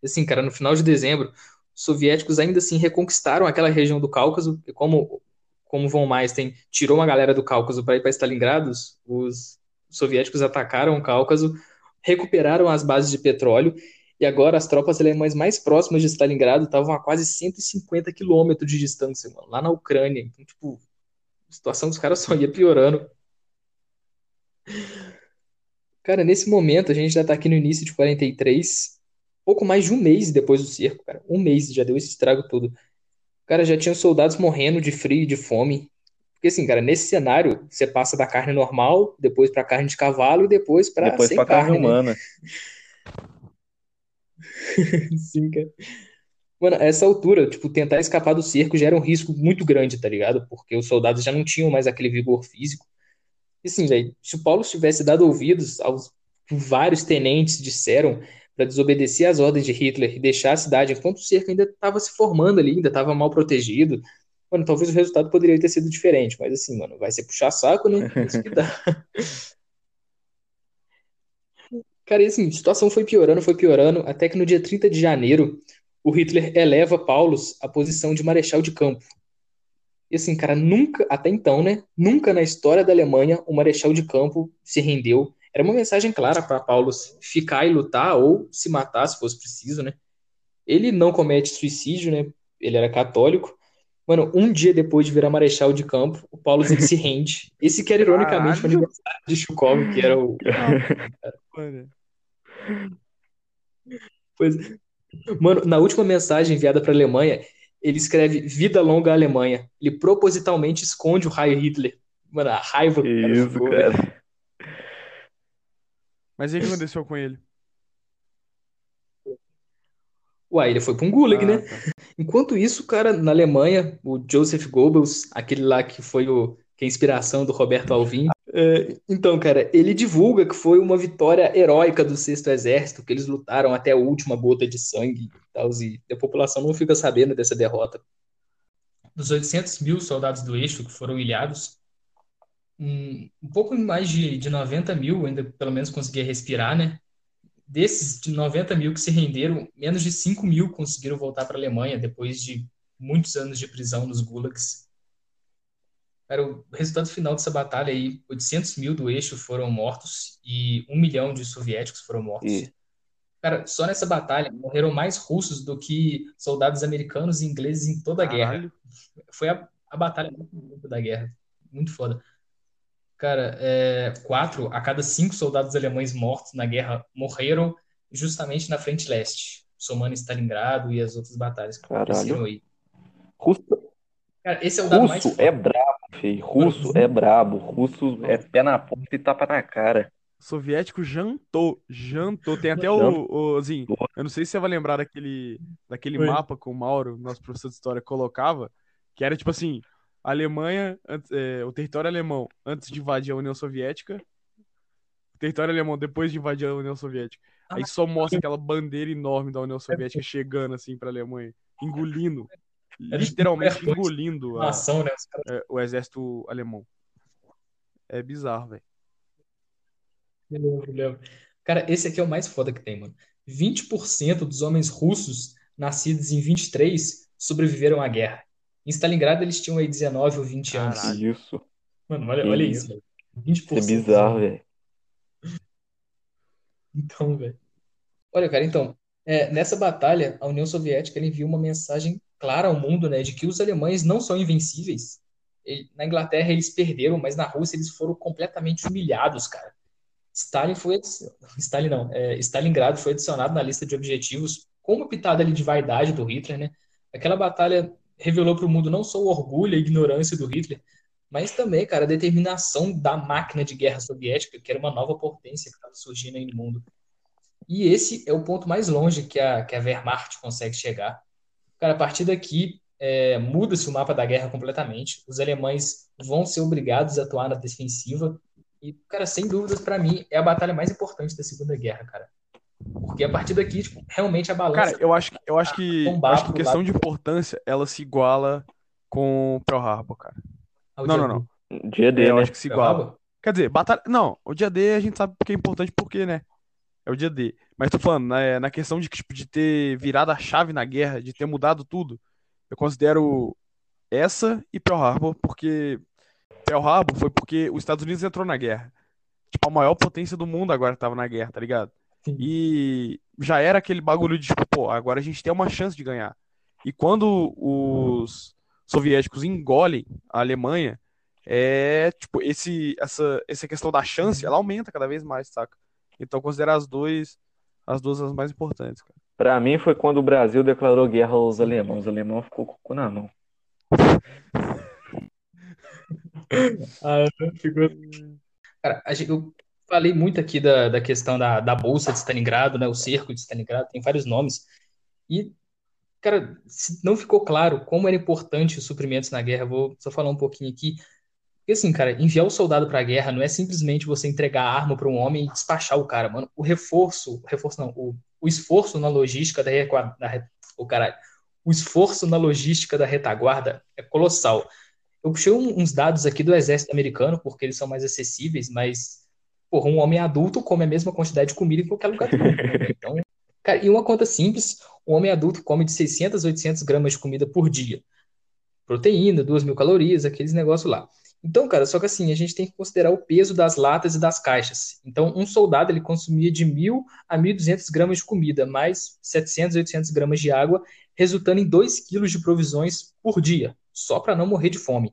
Assim, cara, no final de dezembro, soviéticos ainda assim reconquistaram aquela região do Cáucaso, e como, como von Meissen tirou uma galera do Cáucaso para ir para Stalingrado, os soviéticos atacaram o Cáucaso, recuperaram as bases de petróleo, e agora as tropas alemãs mais próximas de Stalingrado estavam a quase 150 quilômetros de distância, mano, lá na Ucrânia. Então, tipo, a situação dos caras só ia piorando. Cara, nesse momento, a gente já tá aqui no início de 43, pouco mais de um mês depois do cerco, cara. Um mês já deu esse estrago todo. Cara, já tinha soldados morrendo de frio e de fome. Porque assim, cara, nesse cenário, você passa da carne normal, depois pra carne de cavalo e depois pra depois sem pra carne, carne né? humana. Sim, cara. Mano, a essa altura, tipo, tentar escapar do cerco já era um risco muito grande, tá ligado? Porque os soldados já não tinham mais aquele vigor físico. E assim, velho, se o Paulo tivesse dado ouvidos aos vários tenentes disseram, para desobedecer às ordens de Hitler e deixar a cidade enquanto o cerco ainda estava se formando ali, ainda estava mal protegido. Mano, talvez o resultado poderia ter sido diferente, mas assim, mano, vai ser puxar saco, né? É isso que dá. Cara, e assim, a situação foi piorando, foi piorando, até que no dia 30 de janeiro, o Hitler eleva Paulus à posição de marechal de campo. E assim, cara, nunca, até então, né? Nunca na história da Alemanha o marechal de campo se rendeu. Era uma mensagem clara para Paulus ficar e lutar ou se matar se fosse preciso, né? Ele não comete suicídio, né? Ele era católico. Mano, um dia depois de virar marechal de campo, o Paulus ele se rende. Esse que era ironicamente o aniversário de Chukov, que era o Mano, Pois, mano, na última mensagem enviada para a Alemanha, ele escreve Vida longa à Alemanha. Ele propositalmente esconde o raio Hitler. Mano, a raiva cara isso, ficou, velho. cara. Mas e o que aconteceu com ele? Uai, ele foi pra um gulag, Ah, né? tá. Enquanto isso, cara, na Alemanha, o Joseph Goebbels, aquele lá que foi o, que é a inspiração do Roberto Alvim, é, então, cara, ele divulga que foi uma vitória heróica do Sexto Exército, que eles lutaram até a última gota de sangue e tal, e a população não fica sabendo dessa derrota. Dos 800 mil soldados do eixo que foram ilhados, um, um pouco mais de, de 90 mil ainda pelo menos conseguia respirar, né? Desses de 90 mil que se renderam, menos de 5 mil conseguiram voltar para a Alemanha depois de muitos anos de prisão nos gulags. Cara, o resultado final dessa batalha aí, 800 mil do eixo foram mortos e um milhão de soviéticos foram mortos. E- Cara, só nessa batalha morreram mais russos do que soldados americanos e ingleses em toda a guerra. Caralho. Foi a, a batalha mais da guerra. Muito foda. Cara, é, quatro a cada cinco soldados alemães mortos na guerra morreram justamente na frente leste, somando Stalingrado e as outras batalhas que Caralho. aconteceram aí. Russo, Cara, esse é o dado mais russo foda. é brabo, filho. Russo é brabo. Russo é pé na ponta e tapa na cara. Soviético jantou, jantou. Tem até o, o assim, eu não sei se você vai lembrar daquele, daquele Oi. mapa que o Mauro, nosso professor de história, colocava, que era tipo assim, a Alemanha, é, o território alemão antes de invadir a União Soviética, o território alemão depois de invadir a União Soviética. Aí só mostra aquela bandeira enorme da União Soviética chegando assim pra Alemanha, engolindo, tipo literalmente engolindo a- né? É, o exército alemão. É bizarro, velho. Eu lembro, eu lembro. Cara, esse aqui é o mais foda que tem, mano. 20% dos homens russos nascidos em 23 sobreviveram à guerra. Em Stalingrado eles tinham aí 19 ou 20 anos. Caralho. Isso. Mano, olha, olha isso. isso, velho. Isso 20% é bizarro, velho. Então, velho. Olha, cara, então, é, nessa batalha, a União Soviética ela enviou uma mensagem clara ao mundo, né, de que os alemães não são invencíveis. Ele- na Inglaterra eles perderam, mas na Rússia eles foram completamente humilhados, cara. Stalin foi, Stalin não, é, Stalingrado foi adicionado na lista de objetivos com uma pitada ali de vaidade do Hitler, né? Aquela batalha revelou para o mundo não só o orgulho e a ignorância do Hitler, mas também, cara, a determinação da máquina de guerra soviética, que era uma nova potência que estava surgindo aí no mundo. E esse é o ponto mais longe que a, que a Wehrmacht consegue chegar. Cara, a partir daqui, é, muda-se o mapa da guerra completamente. Os alemães vão ser obrigados a atuar na defensiva. E, cara, sem dúvidas, para mim, é a batalha mais importante da Segunda Guerra, cara. Porque a partir daqui, tipo, realmente a balança. Cara, eu acho, que- eu acho que, eu acho que questão lado. de importância, ela se iguala com Pearl Harbor, cara. ao Não, não, não. Dia D, É, eu né? acho que se iguala. Quer dizer, batalha. Não, o dia D a gente sabe que é importante porque, né? É o dia D. Mas tô falando, na, na questão de, tipo, de ter virado a chave na guerra, de ter mudado tudo, eu considero essa e Pearl Harbor, porque Pearl Harbor foi porque os Estados Unidos entrou na guerra. Tipo, a maior potência do mundo agora tava na guerra, tá ligado? Sim. E já era aquele bagulho de, tipo, pô, agora a gente tem uma chance de ganhar. E quando os soviéticos engolem a Alemanha, é, tipo, esse, essa, essa questão da chance, ela aumenta cada vez mais, saca? Então, considerar as dois, as duas as mais importantes, cara. Pra mim foi quando o Brasil declarou guerra aos alemães. Os alemães ficou com o cu na mão. Ah, ficou. Cara, a gente- eu falei muito aqui da, da questão da, da Bolsa de Stalingrado, né? O cerco de Stalingrado, tem vários nomes. E, cara, não ficou claro como era importante os suprimentos na guerra, vou só falar um pouquinho aqui. Porque, assim, cara, enviar o soldado pra guerra não é simplesmente você entregar a arma para um homem e despachar o cara, mano. O reforço, o reforço não, o, o esforço na logística da, da, re- o caralho, o esforço na logística da retaguarda é colossal. Eu puxei um- uns dados aqui do exército americano, porque eles são mais acessíveis, mas, porra, um homem adulto come a mesma quantidade de comida em qualquer lugar do mundo. né? Então, cara, e uma conta simples, um homem adulto come de 600 a 800 gramas de comida por dia. Proteína, 2 mil calorias, aqueles negócios lá. Então, cara, só que assim, a gente tem que considerar o peso das latas e das caixas. Então, um soldado, ele consumia de 1.000 a 1.200 gramas de comida, mais 700 a 800 gramas de água, resultando em 2 quilos de provisões por dia, só para não morrer de fome.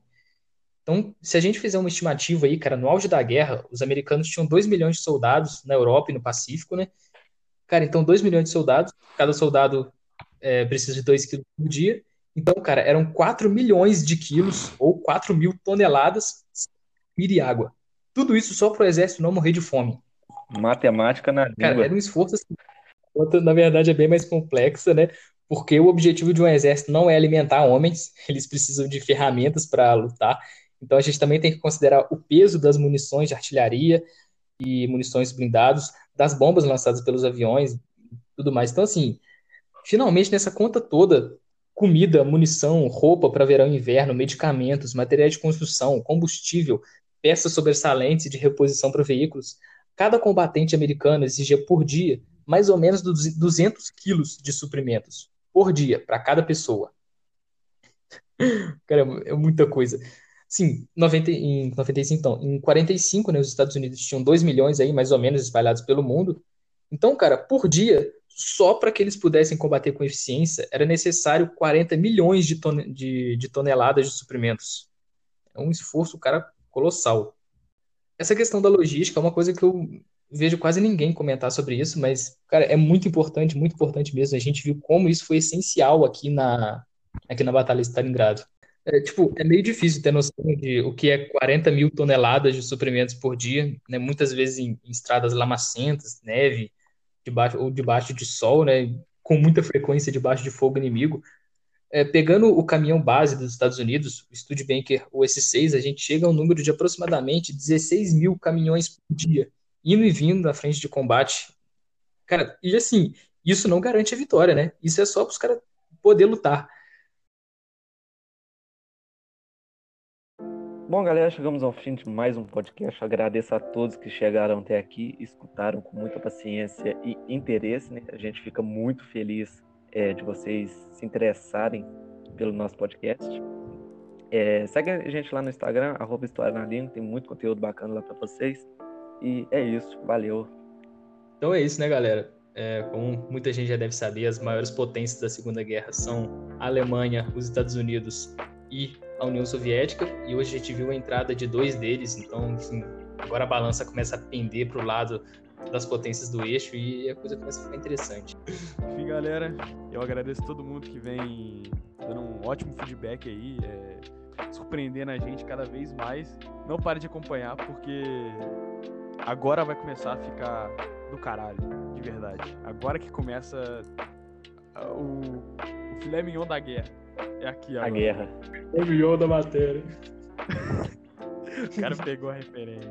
Então, se a gente fizer uma estimativa aí, cara, no auge da guerra, os americanos tinham 2 milhões de soldados na Europa e no Pacífico, né? Cara, então 2 milhões de soldados, cada soldado é, precisa de 2 quilos por dia. Então, cara, eram 4 milhões de quilos ou 4 mil toneladas de água. Tudo isso só para o exército não morrer de fome. Matemática na Cara, língua. era um esforço assim. Na verdade, é bem mais complexa, né? Porque o objetivo de um exército não é alimentar homens, eles precisam de ferramentas para lutar. Então, a gente também tem que considerar o peso das munições de artilharia e munições blindados, das bombas lançadas pelos aviões, tudo mais. Então, assim, finalmente nessa conta toda, comida, munição, roupa para verão e inverno, medicamentos, materiais de construção, combustível, peças sobressalentes de reposição para veículos, cada combatente americano exigia por dia mais ou menos 200 quilos de suprimentos por dia para cada pessoa. Cara, é muita coisa. Sim, 90, em 95, então, em 45, né, os Estados Unidos tinham 2 milhões aí, mais ou menos, espalhados pelo mundo. Então, cara, por dia, só para que eles pudessem combater com eficiência, era necessário 40 milhões de, ton de, de toneladas de suprimentos. É um esforço, cara, colossal. Essa questão da logística é uma coisa que eu vejo quase ninguém comentar sobre isso, mas, cara, é muito importante, muito importante mesmo. A gente viu como isso foi essencial aqui na, aqui na Batalha de Stalingrado. É, tipo, é meio difícil ter noção de o que é 40 mil toneladas de suprimentos por dia, né? Muitas vezes em, em estradas lamacentas, neve, debaixo, ou debaixo de sol, né? Com muita frequência debaixo de fogo inimigo. É, pegando o caminhão base dos Estados Unidos, o Studebaker, o S6, a gente chega a um número de aproximadamente 16 mil caminhões por dia, indo e vindo na frente de combate. Cara, e assim, isso não garante a vitória, né? Isso é só para os caras poder lutar. Bom, galera, chegamos ao fim de mais um podcast. Agradeço a todos que chegaram até aqui, escutaram com muita paciência e interesse. Né? A gente fica muito feliz é, de vocês se interessarem pelo nosso podcast. É, segue a gente lá no Instagram, arroba História na Língua, tem muito conteúdo bacana lá para vocês. E é isso, valeu. Então é isso, né, galera? É, como muita gente já deve saber, as maiores potências da Segunda Guerra são a Alemanha, os Estados Unidos e a União Soviética, e hoje a gente viu a entrada de dois deles, então agora a balança começa a pender para o lado das potências do eixo e a coisa começa a ficar interessante. Enfim, galera, eu agradeço todo mundo que vem dando um ótimo feedback aí, é, surpreendendo a gente cada vez mais. Não pare de acompanhar, porque agora vai começar a ficar do caralho, de verdade. Agora que começa o, o filé mignon da guerra. É aqui A agora. guerra. O milhão da matéria. O cara pegou a referência.